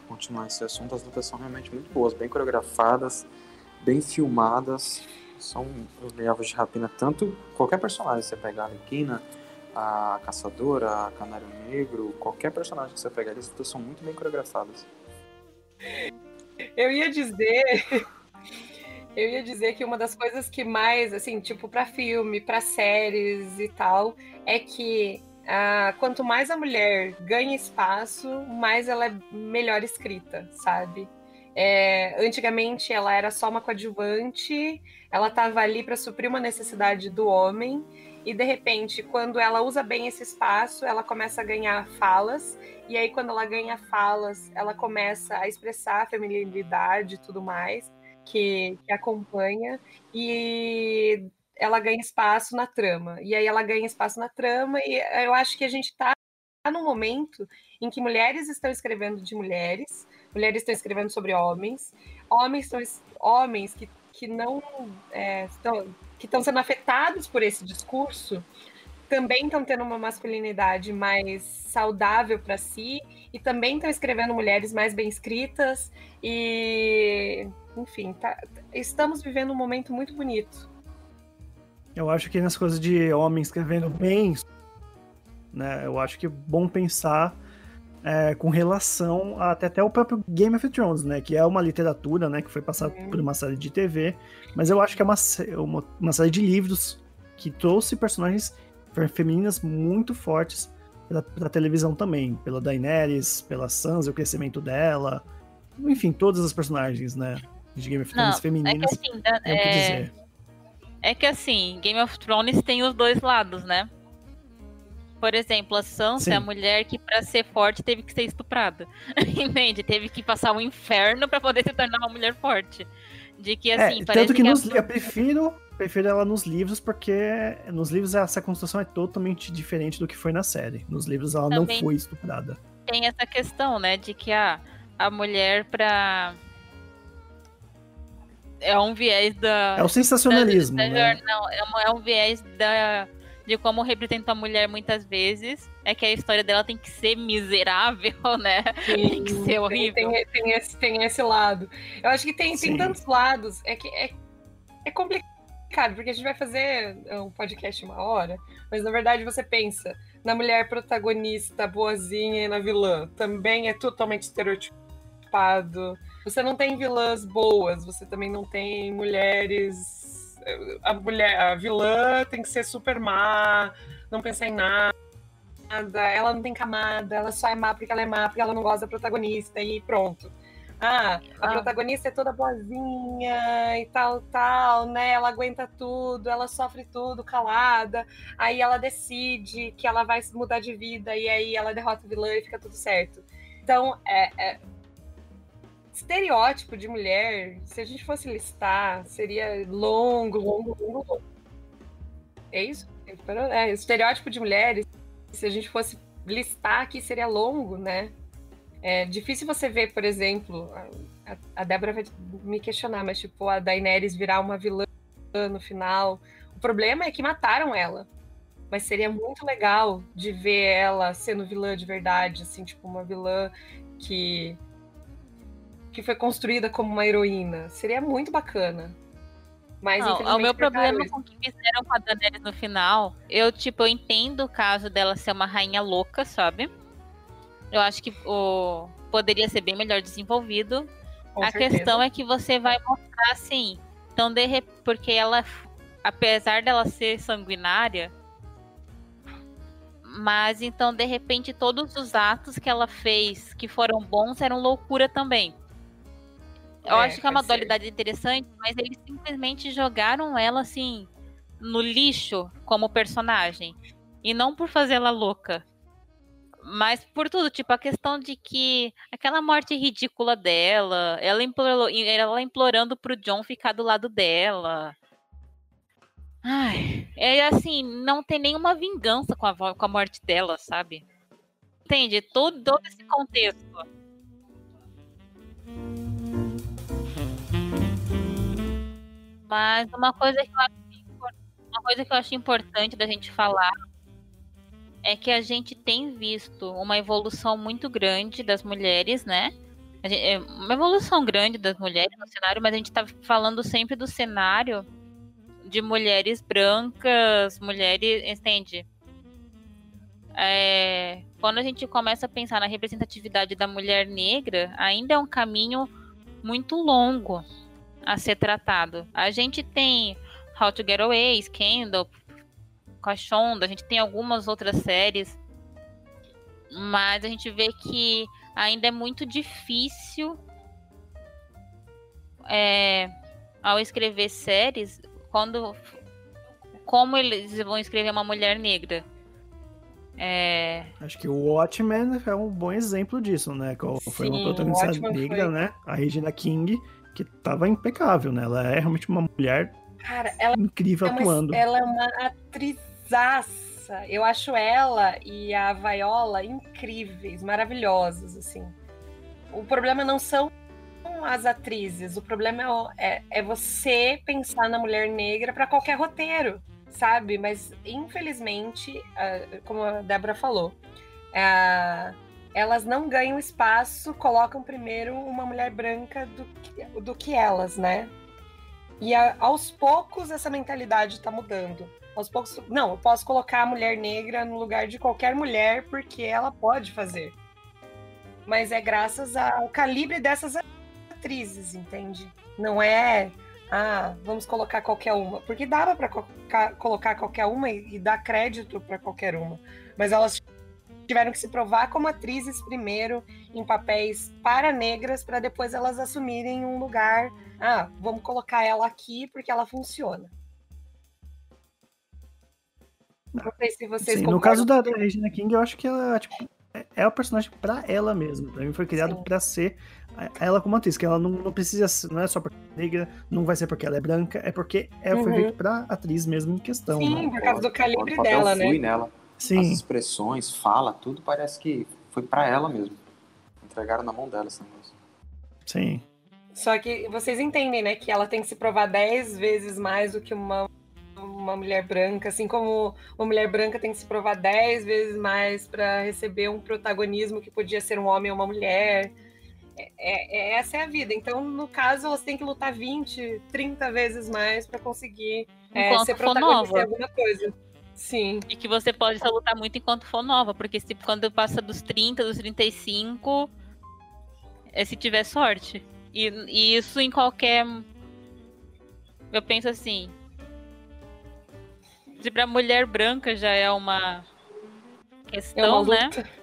continuar esse assunto, as lutas são realmente muito boas, bem coreografadas, bem filmadas. São os Aves de Rapina, tanto qualquer personagem, você pegar a Arlequina, a Caçadora, a Canário Negro, qualquer personagem que você pegar, eles são muito bem coreografadas. Eu ia dizer. Eu ia dizer que uma das coisas que mais, assim, tipo, pra filme, pra séries e tal, é que ah, quanto mais a mulher ganha espaço, mais ela é melhor escrita, sabe? É, antigamente ela era só uma coadjuvante, ela estava ali para suprir uma necessidade do homem, e de repente, quando ela usa bem esse espaço, ela começa a ganhar falas, e aí quando ela ganha falas, ela começa a expressar a feminilidade e tudo mais que, que acompanha, e ela ganha espaço na trama. E aí ela ganha espaço na trama, e eu acho que a gente está num momento em que mulheres estão escrevendo de mulheres, mulheres estão escrevendo sobre homens, homens estão homens que, que não é, estão que estão sendo afetados por esse discurso também estão tendo uma masculinidade mais saudável para si e também estão escrevendo mulheres mais bem escritas e enfim tá, estamos vivendo um momento muito bonito Eu acho que nas coisas de homem escrevendo bem, né? Eu acho que é bom pensar é, com relação a, até, até o próprio Game of Thrones, né? Que é uma literatura, né? Que foi passada por uma série de TV, mas eu acho que é uma, uma, uma série de livros que trouxe personagens fe- femininas muito fortes pra, televisão também, pela Daenerys, pela Sansa, o crescimento dela, enfim, todas as personagens, né? De Game of Thrones Não, é que femininas, assim, é é, dizer. é que assim, Game of Thrones tem os dois lados, né? Por exemplo, a Sansa é a Sim. mulher que, pra ser forte, teve que ser estuprada. Entende? Teve que passar o inferno pra poder se tornar uma mulher forte. De que, assim, é, parece tanto que, que a- nos, li- eu prefiro, prefiro ela nos livros, porque nos livros essa construção é totalmente diferente do que foi na série. Nos livros ela Também. não foi estuprada. tem essa questão, né? De que a, a mulher pra. É um viés da. É o sensacionalismo, da- da né? Não, é, uma- é um viés da, de como representa a mulher muitas vezes. É que a história dela tem que ser miserável, né? Tem que ser horrível. Tem, tem, tem esse, tem esse lado. Eu acho que tem, tem Sim. tantos lados. É que é, é complicado, porque a gente vai fazer um podcast uma hora, mas na verdade você pensa na mulher protagonista boazinha e na vilã. Também é totalmente estereotipado. Você não tem vilãs boas, você também não tem mulheres. A mulher, a vilã tem que ser super má, não pensar em nada ela não tem camada, ela só é má porque ela é má, porque ela não gosta da protagonista e pronto. Ah, a Ah. protagonista é toda boazinha e tal, tal, né? Ela aguenta tudo, ela sofre tudo calada. Aí ela decide que ela vai mudar de vida e aí ela derrota o vilã e fica tudo certo. Então, é, é- estereótipo de mulher, se a gente fosse listar, seria longo, longo, longo, longo. É isso? É, estereótipo de mulheres se a gente fosse listar aqui, seria longo, né? É difícil você ver, por exemplo, a, a Débora vai me questionar, mas tipo, a Daenerys virar uma vilã no final. O problema é que mataram ela. Mas seria muito legal de ver ela sendo vilã de verdade, assim, tipo, uma vilã que que foi construída como uma heroína. Seria muito bacana. Mas Não, o meu problema com o que fizeram com a Daenerys no final, eu, tipo, eu entendo o caso dela ser uma rainha louca, sabe? Eu acho que o poderia ser bem melhor desenvolvido. Com a certeza. questão é que você vai mostrar assim. Então, de rep... porque ela, apesar dela ser sanguinária, mas então, de repente, todos os atos que ela fez que foram bons eram loucura também. Eu É, acho que é uma ser. dualidade interessante, mas eles simplesmente jogaram ela assim no lixo como personagem. E não por fazer ela louca. Mas por tudo, tipo, a questão de que aquela morte ridícula dela, ela, implorou, ela implorando pro John ficar do lado dela. Ai, é assim, não tem nenhuma vingança com a, com a morte dela, sabe? Entende? Todo, todo esse contexto. Mas uma coisa que eu acho, uma coisa que eu acho importante da gente falar é que a gente tem visto uma evolução muito grande das mulheres, né? Gente- é uma evolução grande das mulheres no cenário, mas a gente tá falando sempre do cenário de mulheres brancas, mulheres. Entende? É, quando a gente começa a pensar na representatividade da mulher negra, ainda é um caminho muito longo a ser tratado. A gente tem How to Get Away, Scandal, com a gente tem algumas outras séries, mas a gente vê que ainda é muito difícil é, ao escrever séries, quando como eles vão escrever uma mulher negra. É, Acho que o Watchmen é um bom exemplo disso, né? Qual Foi uma Sim, protagonista Watchmen negra, foi. né? A Regina King, que tava impecável, né? Ela é realmente uma mulher Cara, ela incrível é uma, atuando. ela é uma atrizaça. Eu acho ela e a Viola incríveis, maravilhosas, assim. O problema não são as atrizes, o problema é é, é você pensar na mulher negra para qualquer roteiro, sabe? Mas, infelizmente, como a Débora falou, ah, elas não ganham espaço, colocam primeiro uma mulher branca do que, do que elas, né? E a- aos poucos essa mentalidade está mudando. Aos poucos, não, eu posso colocar a mulher negra no lugar de qualquer mulher porque ela pode fazer. Mas é graças ao calibre dessas atrizes, entende? Não é, ah, vamos colocar qualquer uma, porque dava para colocar qualquer uma e, e dar crédito para qualquer uma. Mas elas tiveram que se provar como atrizes primeiro em papéis para negras para depois elas assumirem um lugar ah, vamos colocar ela aqui porque ela funciona. Não sei se vocês Sim, no caso da, da. Regina King, eu acho que ela tipo, é- é o personagem pra ela mesmo. Pra mim foi criado pra ser ela como atriz, que ela não, não precisa, ser- não é só porque ela é negra, não vai ser porque ela é branca, é porque ela foi Uhum. feita pra atriz mesmo em questão. Sim, né? por causa do calibre dela, né? nela. As Sim, expressões, fala, tudo parece que foi pra ela mesmo. Entregaram na mão dela esse negócio. sim. Só que vocês entendem, né, que ela tem que se provar dez vezes mais do que uma, uma mulher branca, assim como uma mulher branca tem que se provar dez vezes mais para receber um protagonismo que podia ser um homem ou uma mulher. É, é- essa é a vida. Então, no caso, elas têm que lutar 20, 30 vezes mais para conseguir é, ser protagonista nova. em alguma coisa. Sim. E que você pode só lutar muito enquanto for nova, porque se quando passa dos 30, dos 35, é se tiver sorte. E, e isso em qualquer. Eu penso assim. Se pra mulher branca já é uma É questão, uma né? luta.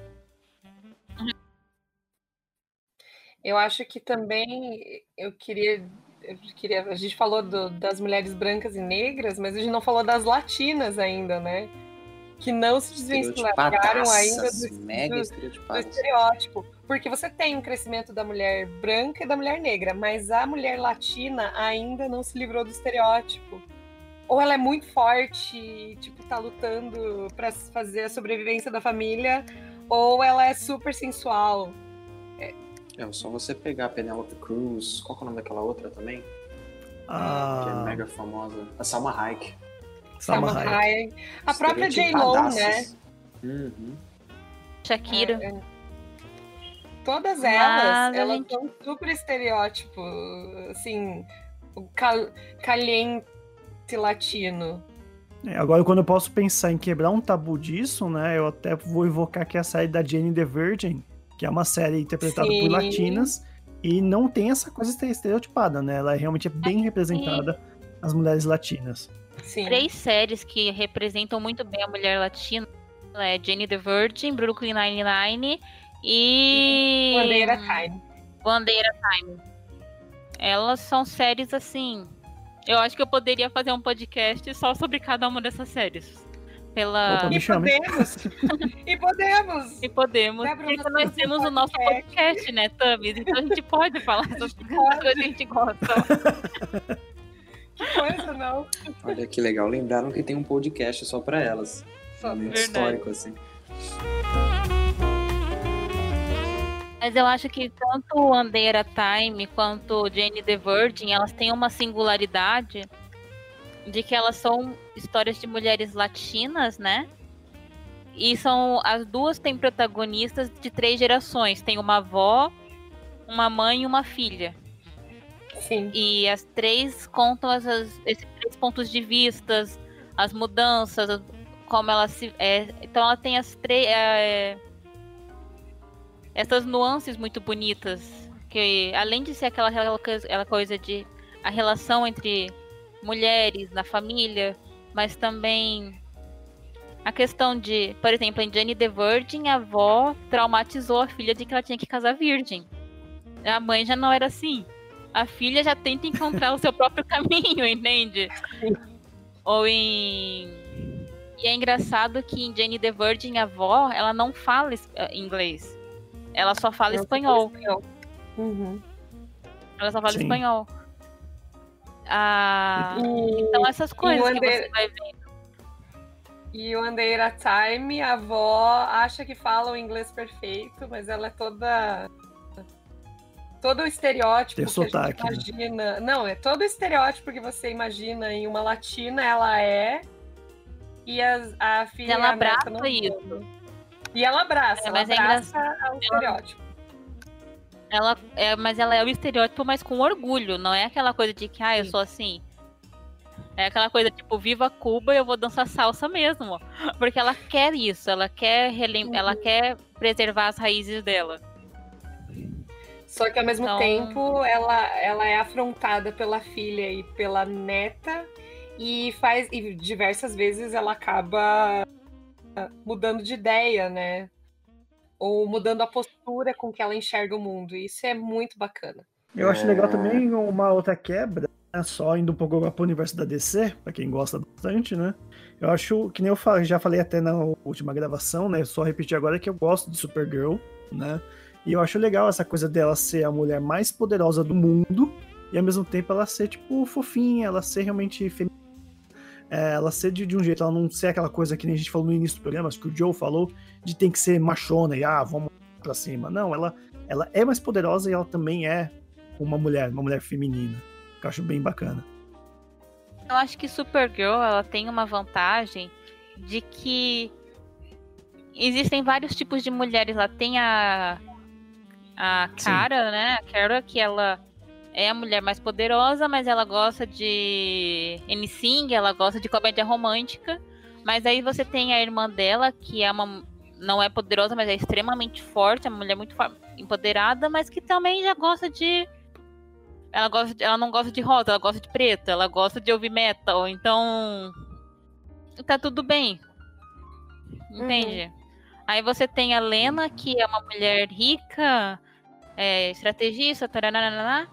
Eu acho que também eu queria, eu queria a gente falou do- das mulheres brancas e negras, mas a gente não falou das latinas ainda, né? Que não se desvencilharam ainda do, mega do- do estereótipo. Porque você tem um crescimento da mulher branca e da mulher negra, mas a mulher latina ainda não se livrou do estereótipo. Ou ela é muito forte, tipo, tá lutando pra fazer a sobrevivência da família, ou ela é super sensual. É só você pegar a Penelope Cruz, qual que é o nome daquela outra também? A Que é mega famosa. A Salma Hayek. Salma Salma Hayek. Hayek. A própria J-Lo, né? Uhum. Shakira. É, Todas Mas elas, a elas gente- são super estereótipo, assim, o cal caliente latino. É, agora, quando eu posso pensar em quebrar um tabu disso, né? Eu até vou invocar aqui a série da Jane the Virgin, que é uma série interpretada Sim. por latinas e não tem essa coisa este- estereotipada, né? Ela realmente é bem representada as mulheres latinas. Sim. Três séries que representam muito bem a mulher latina é Jane the Virgin, Brooklyn Nine-Nine e Bandeira Time. Bandeira Time. Elas são séries assim. Eu acho que eu poderia fazer um podcast só sobre cada uma dessas séries. Pela. Opa, E podemos! e podemos! E podemos. Porque nós temos um o nosso podcast. né, Thames? Então a gente pode falar sobre gente as pode. coisas que a gente gosta. Que coisa, não? Olha que legal. Lembraram que tem um podcast só pra elas. Só- Verdade. histórico, assim. Mas eu acho que tanto Bandeira Time quanto Jane the Virgin, elas têm uma singularidade de que elas são histórias de mulheres latinas, né? e são as duas têm protagonistas de três gerações. Tem uma avó, uma mãe e uma filha. Sim. E as três contam essas, esses três pontos de vistas, as mudanças, como ela se. é, então ela tem as três. é, essas nuances muito bonitas. Que além de ser aquela, aquela coisa de a relação entre mulheres na família, mas também a questão de, por exemplo, em Jane the Virgin, a avó traumatizou a filha de que ela tinha que casar virgem. A mãe já não era assim. A filha já tenta encontrar o seu próprio caminho, entende? Ou em. E é engraçado que em Jane the Virgin, a avó, ela não fala eh, inglês. Ela só fala espanhol. espanhol. Uhum. Ela só fala Sim. espanhol. Ah, E, então essas coisas que você vai vendo. e o One Day at a Time, a avó acha que fala o inglês perfeito, mas ela é toda. Todo o estereótipo Tem que sotaque, a né? gente imagina. Não, é todo o estereótipo que você imagina em uma latina, ela é. E as- a filha Ela abraça não isso. E ela abraça, É, ela mas é abraça o estereótipo. Ela é, mas ela é o estereótipo, mas com orgulho. Não é aquela coisa de que, ah, eu Sim. sou assim. É aquela coisa tipo, viva Cuba, eu vou dançar salsa mesmo. Porque ela quer isso, ela quer relem Uhum. ela quer preservar as raízes dela. Só que ao mesmo Então- tempo ela, ela é afrontada pela filha e pela neta e faz e diversas vezes ela acaba mudando de ideia, né? Ou mudando a postura com que ela enxerga o mundo. E isso é muito bacana. Eu acho legal também uma outra quebra, né, só indo um pouco para o universo da DC, pra quem gosta bastante, né? Eu acho, que nem eu já falei até na última gravação, né? Só repetir agora que eu gosto de Supergirl, né? E eu acho legal essa coisa dela ser a mulher mais poderosa do mundo e ao mesmo tempo ela ser, tipo, fofinha, ela ser realmente feminina. É, ela ser de, de um jeito, ela não ser aquela coisa que nem a gente falou no início do programa, acho que o Joe falou, de tem que ser machona e ah, vamos pra cima. Não, ela, ela é mais poderosa e ela também é uma mulher, uma mulher feminina. Que eu acho bem bacana. Eu acho que Supergirl ela tem uma vantagem de que existem vários tipos de mulheres. Lá tem a a Sim. Kara, né? A Kara que ela é a mulher mais poderosa, mas ela gosta de NSYNC, ela gosta de comédia romântica. Mas aí você tem a irmã dela que é uma não é poderosa, mas é extremamente forte, é uma mulher muito empoderada, mas que também já gosta de ela, gosta de- ela não gosta de rosa, ela gosta de preto, ela gosta de ouvir metal, então. Tá tudo bem. Entende? Aí você tem a Lena, que é uma mulher rica, é, estrategista, taranana,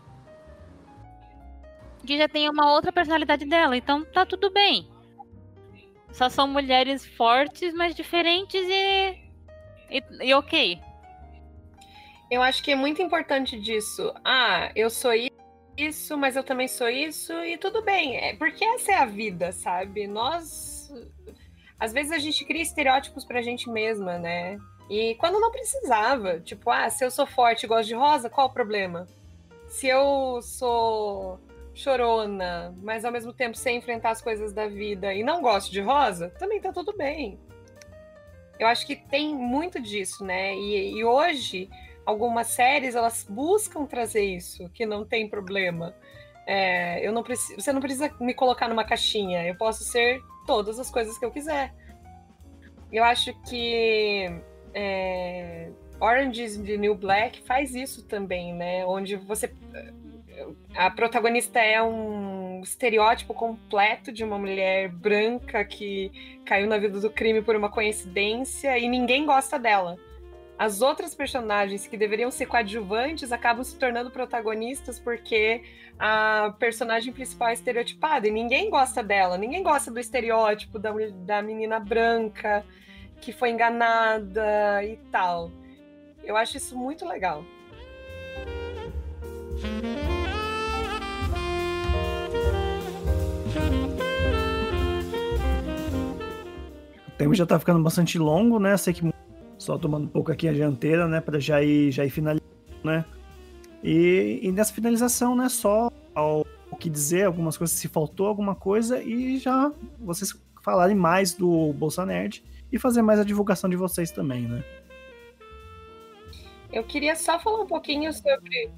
que já tem uma outra personalidade dela, então tá tudo bem. Só são mulheres fortes, mas diferentes e. e, e ok. Eu acho que é muito importante disso. Ah, eu sou isso, mas eu também sou isso, e tudo bem. É porque essa é a vida, sabe? Nós. Às vezes a gente cria estereótipos pra gente mesma, né? E quando não precisava. Tipo, ah, se eu sou forte e gosto de rosa, qual o problema? Se eu sou chorona, mas ao mesmo tempo sei enfrentar as coisas da vida e não gosto de rosa, também tá tudo bem. Eu acho que tem muito disso, né? E, e hoje algumas séries elas buscam trazer isso, que não tem problema. É, eu não preciso, você não precisa me colocar numa caixinha. Eu posso ser todas as coisas que eu quiser. Eu acho que é, Orange is the New Black faz isso também, né? Onde você a protagonista é um estereótipo completo de uma mulher branca que caiu na vida do crime por uma coincidência e ninguém gosta dela as outras personagens que deveriam ser coadjuvantes acabam se tornando protagonistas porque a personagem principal é estereotipada e ninguém gosta dela, ninguém gosta do estereótipo da, da menina branca que foi enganada e tal. Eu acho isso muito legal. Tempo já tá ficando bastante longo, né? Sei que só tomando um pouco aqui a dianteira, né? Pra já ir, já ir finalizando, né? E, e nessa finalização, né? Só ao, o que dizer, algumas coisas, se faltou alguma coisa, e já vocês falarem mais do Bolsa Nerd e fazer mais a divulgação de vocês também, né? Eu queria só falar um pouquinho sobre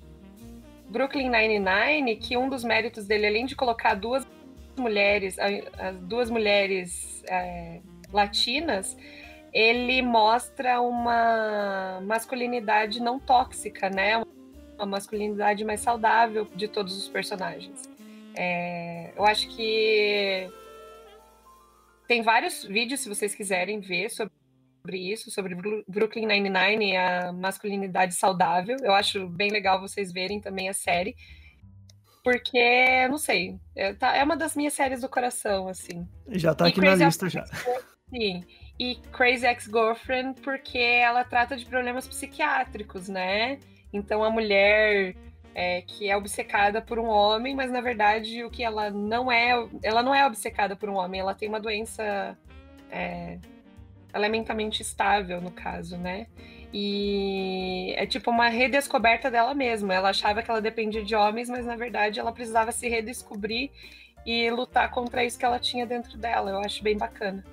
Brooklyn Nine-Nine, que um dos méritos dele, além de colocar duas mulheres, as duas mulheres é, latinas, ele mostra uma masculinidade não tóxica, né? Uma masculinidade mais saudável de todos os personagens. É, eu acho que tem vários vídeos, se vocês quiserem ver, sobre isso, sobre Brooklyn Nine-Nine e a masculinidade saudável. Eu acho bem legal vocês verem também a série. Porque, não sei, é, tá- é uma das minhas séries do coração, assim. Já tá E aqui na Crazy lista já. Sim. E Crazy Ex-Girlfriend, porque ela trata de problemas psiquiátricos, né? Então a mulher é, que é obcecada por um homem, mas na verdade o que ela não é, ela não é obcecada por um homem, ela tem uma doença. é, ela é mentalmente estável, no caso, né? E é tipo uma redescoberta dela mesma. Ela achava que ela dependia de homens, mas na verdade ela precisava se redescobrir e lutar contra isso que ela tinha dentro dela. Eu acho bem bacana.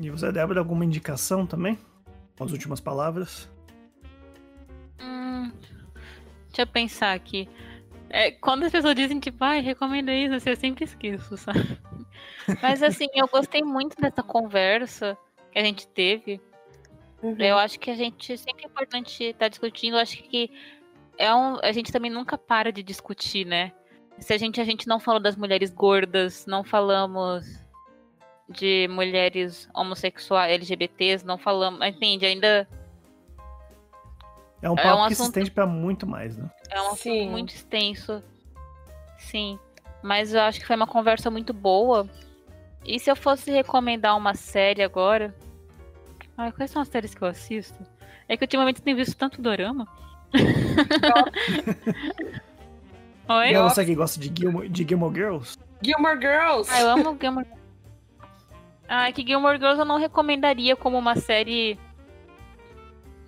E você, Débora, alguma indicação também? As últimas palavras? Hum, deixa eu pensar aqui. É, quando as pessoas dizem, tipo, ai, recomenda isso, assim, eu sempre esqueço, sabe? Mas assim, eu gostei muito dessa conversa que a gente teve. Eu acho que a gente sempre é importante estar discutindo. Eu acho que é um, a gente também nunca para de discutir, né? Se a gente a gente não falou das mulheres gordas, não falamos de mulheres homossexuais, LGBTs, não falamos, entende? Ainda É um É papo um que se assunto- estende pra muito mais, né? É um Sim. assunto muito extenso. Sim. Mas eu acho que foi uma conversa muito boa. E se eu fosse recomendar uma série agora. Ai, quais são as séries que eu assisto? É que ultimamente tenho visto tanto dorama. Oi? E é você que gosta de Gilmore, de Gilmore Girls? Gilmore Girls. Ah, eu amo Gilmore Ah, é que Gilmore Girls eu não recomendaria como uma série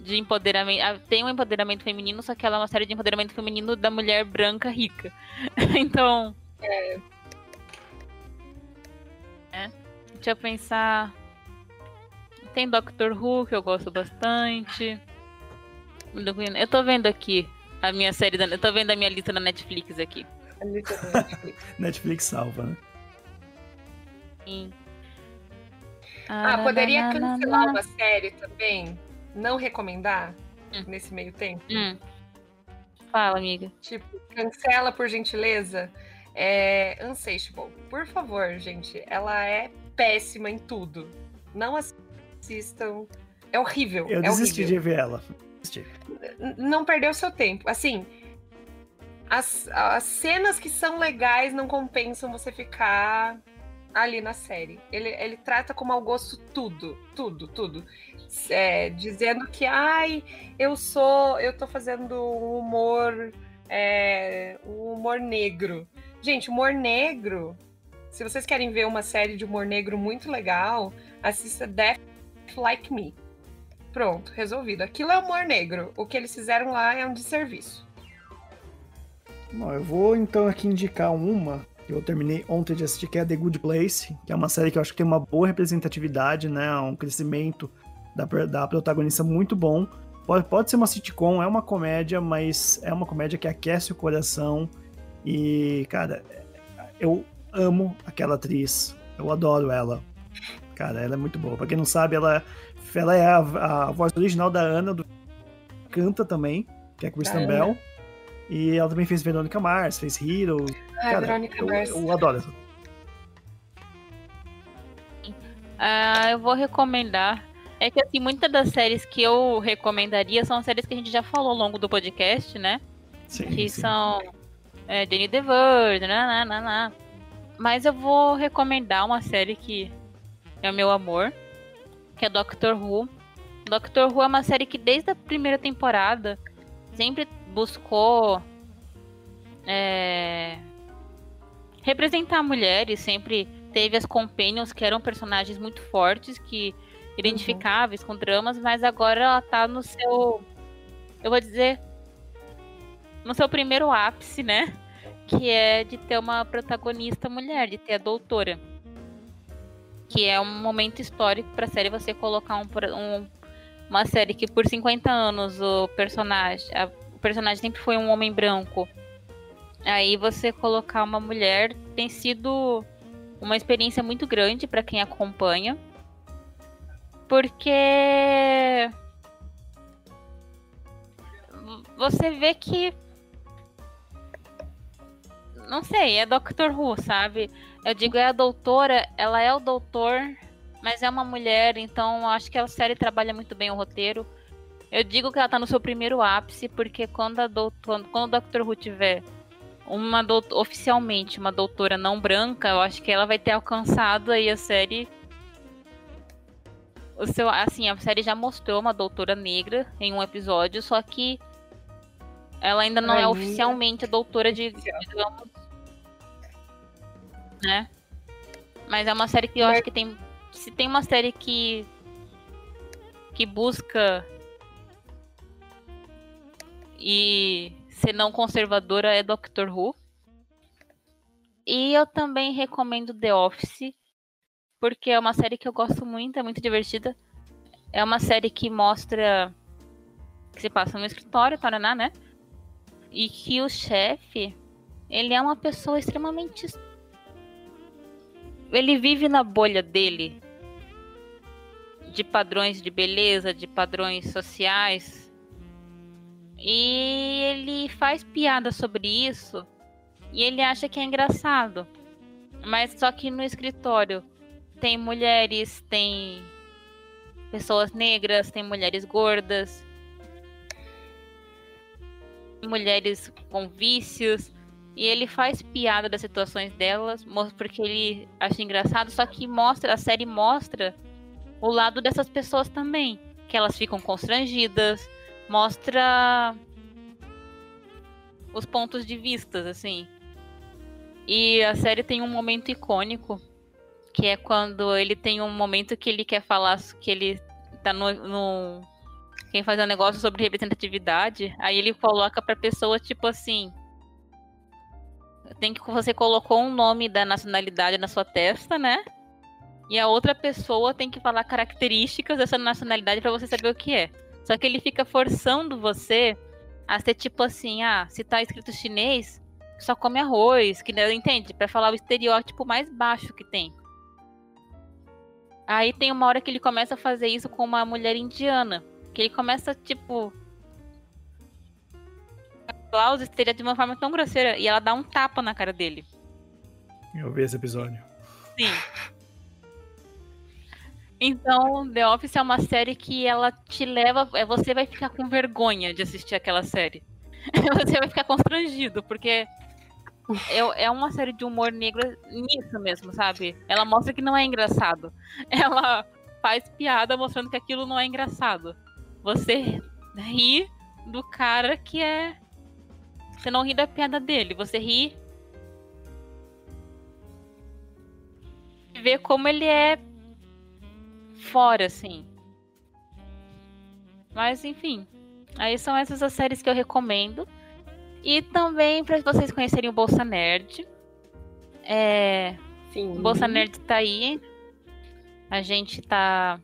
de empoderamento. ah, Tem um empoderamento feminino, só que ela é uma série de empoderamento feminino da mulher branca rica. então. É. Deixa eu pensar. Tem Doctor Who, que eu gosto bastante. Eu tô vendo aqui a minha série, da... eu tô vendo a minha lista na Netflix aqui. Netflix salva, né? Sim. Ah, poderia cancelar uma série também? Não recomendar Hum. nesse meio tempo? Hum. Fala, amiga. Tipo, cancela por gentileza. É Unsatiable. Por favor, gente. Ela é péssima em tudo. Não assistam. É horrível. Eu é desisti horrível. de ver ela. Não perdeu seu tempo. Assim, as, as cenas que são legais não compensam você ficar ali na série. Ele, ele trata com mau gosto tudo, tudo, tudo. É, dizendo que, ai, eu sou, eu tô fazendo um humor, é, um humor negro. Gente, humor negro. Se vocês querem ver uma série de humor negro muito legal, assista Death Like Me. Pronto, resolvido. Aquilo é humor negro. O que eles fizeram lá é um desserviço. Bom, eu vou então aqui indicar uma que eu terminei ontem de assistir, que é The Good Place, que é uma série que eu acho que tem uma boa representatividade, né? Um crescimento da, da protagonista muito bom. Pode, pode ser uma sitcom, é uma comédia, mas é uma comédia que aquece o coração. E, cara, eu amo aquela atriz. Eu adoro ela. Cara, ela é muito boa. Pra quem não sabe, ela, ela é a, a voz original da Ana, do, canta também, que é a Kristen Da Bell. Ana. E ela também fez Verônica Mars, fez Heroes. Ah, Cara, Verônica eu, Mars. eu adoro essa. Ah, eu vou recomendar. É que assim, muitas das séries que eu recomendaria são séries que a gente já falou ao longo do podcast, né? Sim, que sim. são é, Jenny the Virgin, nananana. Mas eu vou recomendar uma série que é o meu amor, que é Doctor Who. Doctor Who é uma série que desde a primeira temporada sempre buscou é, representar mulheres, sempre teve as companions que eram personagens muito fortes, que identificáveis com dramas, mas agora ela tá no seu, eu vou dizer, no seu primeiro ápice, né? Que é de ter uma protagonista mulher, de ter a doutora. que é um momento histórico pra série você colocar um, um- uma série que por 50 anos o personagem, a- o personagem sempre foi um homem branco. Aí você colocar uma mulher tem sido uma experiência muito grande pra quem acompanha. Porque você vê que não sei, é Doctor Who, sabe? Eu digo, é a doutora, ela é o doutor, mas é uma mulher, então acho que a série trabalha muito bem o roteiro. Eu digo que ela tá no seu primeiro ápice, porque quando a doutor, quando o Doctor Who tiver uma doutor, oficialmente uma doutora não branca, eu acho que ela vai ter alcançado aí a série. O seu, assim, a série já mostrou uma doutora negra em um episódio, só que ela ainda não é Ainda. oficialmente a doutora de, digamos, né? Mas é uma série que eu Mas- acho que tem. Se tem uma série que. que busca. e ser não conservadora é Doctor Who. E eu também recomendo The Office, porque é uma série que eu gosto muito, é muito divertida. É uma série que mostra que se passa no escritório, Taraná, né? E que o chefe, ele é uma pessoa extremamente ele vive na bolha dele de padrões de beleza, de padrões sociais. E ele faz piada sobre isso e ele acha que é engraçado. Mas só que no escritório tem mulheres, tem pessoas negras, tem mulheres gordas, mulheres com vícios. E ele faz piada das situações delas, porque ele acha engraçado, só que mostra, a série mostra o lado dessas pessoas também. Que elas ficam constrangidas, mostra os pontos de vistas, assim. E a série tem um momento icônico, que é quando ele tem um momento que ele quer falar que ele tá no. no quem faz um negócio sobre representatividade, aí ele coloca pra pessoa, tipo assim tem que você colocou um nome da nacionalidade na sua testa, né? E a outra pessoa tem que falar características dessa nacionalidade pra você saber o que é. Só que ele fica forçando você a ser tipo assim, ah, se tá escrito chinês, só come arroz, que né, entende? Pra falar o estereótipo mais baixo que tem. Aí tem uma hora que ele começa a fazer isso com uma mulher indiana, que ele começa tipo falar os estereótipos de uma forma tão grosseira e ela dá um tapa na cara dele. Eu vi esse episódio. Sim. Então, The Office é uma série que ela te leva. é, Você vai ficar com vergonha de assistir aquela série. Você vai ficar constrangido, porque é, é uma série de humor negro nisso mesmo, sabe? Ela mostra que não é engraçado. Ela faz piada mostrando que aquilo não é engraçado. Você ri do cara que é. Você não ri da piada dele, você ri. Vê como ele é fora, assim. Mas enfim. Aí são essas as séries que eu recomendo. E também para vocês conhecerem o Bolsa Nerd. É, Sim. o Bolsa Nerd tá aí. A gente tá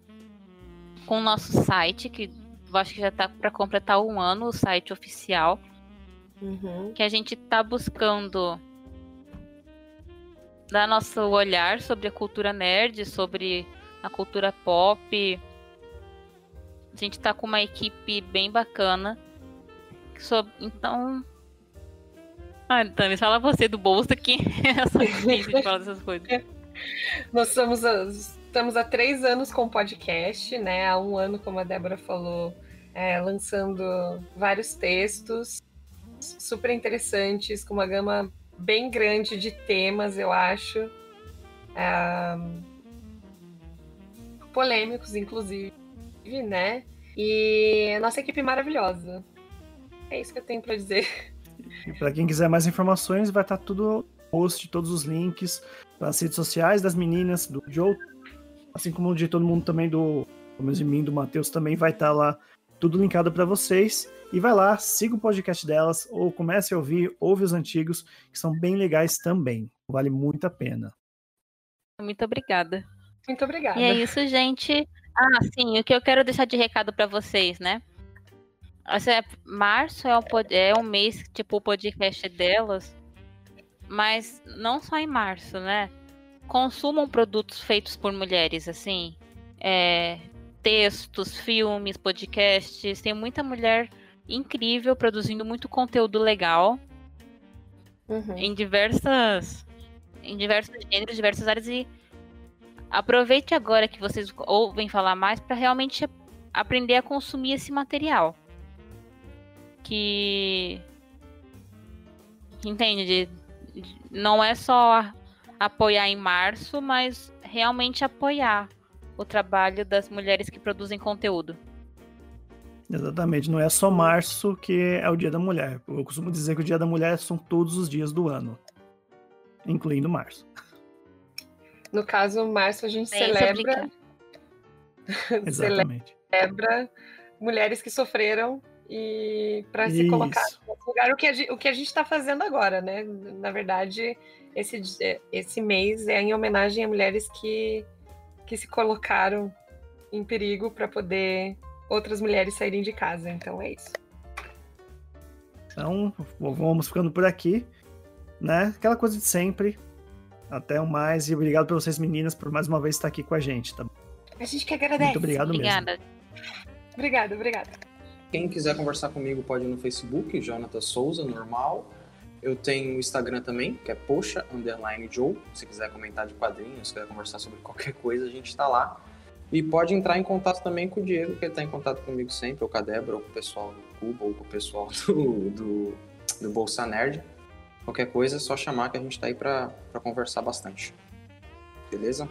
com o nosso site, que eu acho que já tá para completar um ano, o site oficial. Uhum. Que a gente tá buscando dar nosso olhar sobre a cultura nerd, sobre a cultura pop. A gente tá com uma equipe bem bacana. Sob- Então. Ah, Tami, fala você do bolso que é só difícil de falar dessas coisas. Nós somos a- estamos há três anos com o podcast, né? Há um ano, como a Débora falou, é, lançando vários textos super interessantes, com uma gama bem grande de temas, eu acho. Ah, polêmicos, inclusive, né? E nossa equipe maravilhosa. É isso que eu tenho para dizer. E para quem quiser mais informações, vai estar tudo no post, todos os links das redes sociais das meninas, do Joe, assim como de todo mundo também, do, pelo menos de mim, do Matheus, também vai estar lá tudo linkado para vocês. E vai lá, siga o podcast delas, ou comece a ouvir, ouve os antigos, que são bem legais também. Vale muito a pena. Muito obrigada. Muito obrigada. E é isso, gente. Ah, sim, o que eu quero deixar de recado pra vocês, né? É- março é pod- é o mês, tipo, o podcast delas. Mas não só em março, né? Consumam produtos feitos por mulheres, assim. É, textos, filmes, podcasts. Tem muita mulher incrível produzindo muito conteúdo legal Uhum. em diversas em diversos gêneros, diversas áreas e aproveite agora que vocês ouvem falar mais para realmente aprender a consumir esse material. Que entende, de- de- não é só apoiar em março, mas realmente apoiar o trabalho das mulheres que produzem conteúdo. Exatamente, não é só março que é o dia da mulher. Eu costumo dizer que o dia da mulher são todos os dias do ano, incluindo março. No caso, março a gente É isso, celebra, Exatamente. celebra mulheres que sofreram e para se colocar nesse lugar o que a gente, o que a gente está fazendo agora, né? Na verdade, esse, é, esse mês é em homenagem a mulheres que, que se colocaram em perigo para poder outras mulheres saírem de casa. Então é isso. Então, vamos ficando por aqui, né? Aquela coisa de sempre. Até o mais e obrigado pra vocês meninas por mais uma vez estar aqui com a gente, tá? A gente que agradece. Muito obrigado mesmo. Obrigada. Obrigada, obrigada. Quem quiser conversar comigo pode ir no Facebook, Jonathan Souza, normal. Eu tenho o Instagram também, que é poxa, underline Joe. Se quiser comentar de quadrinhos, se quiser conversar sobre qualquer coisa, a gente tá lá. E pode entrar em contato também com o Diego, que ele tá em contato comigo sempre, ou com a Débora, ou com o pessoal do Cuba, ou com o pessoal do, do, do Bolsa Nerd. Qualquer coisa é só chamar que a gente tá aí pra conversar bastante. Beleza?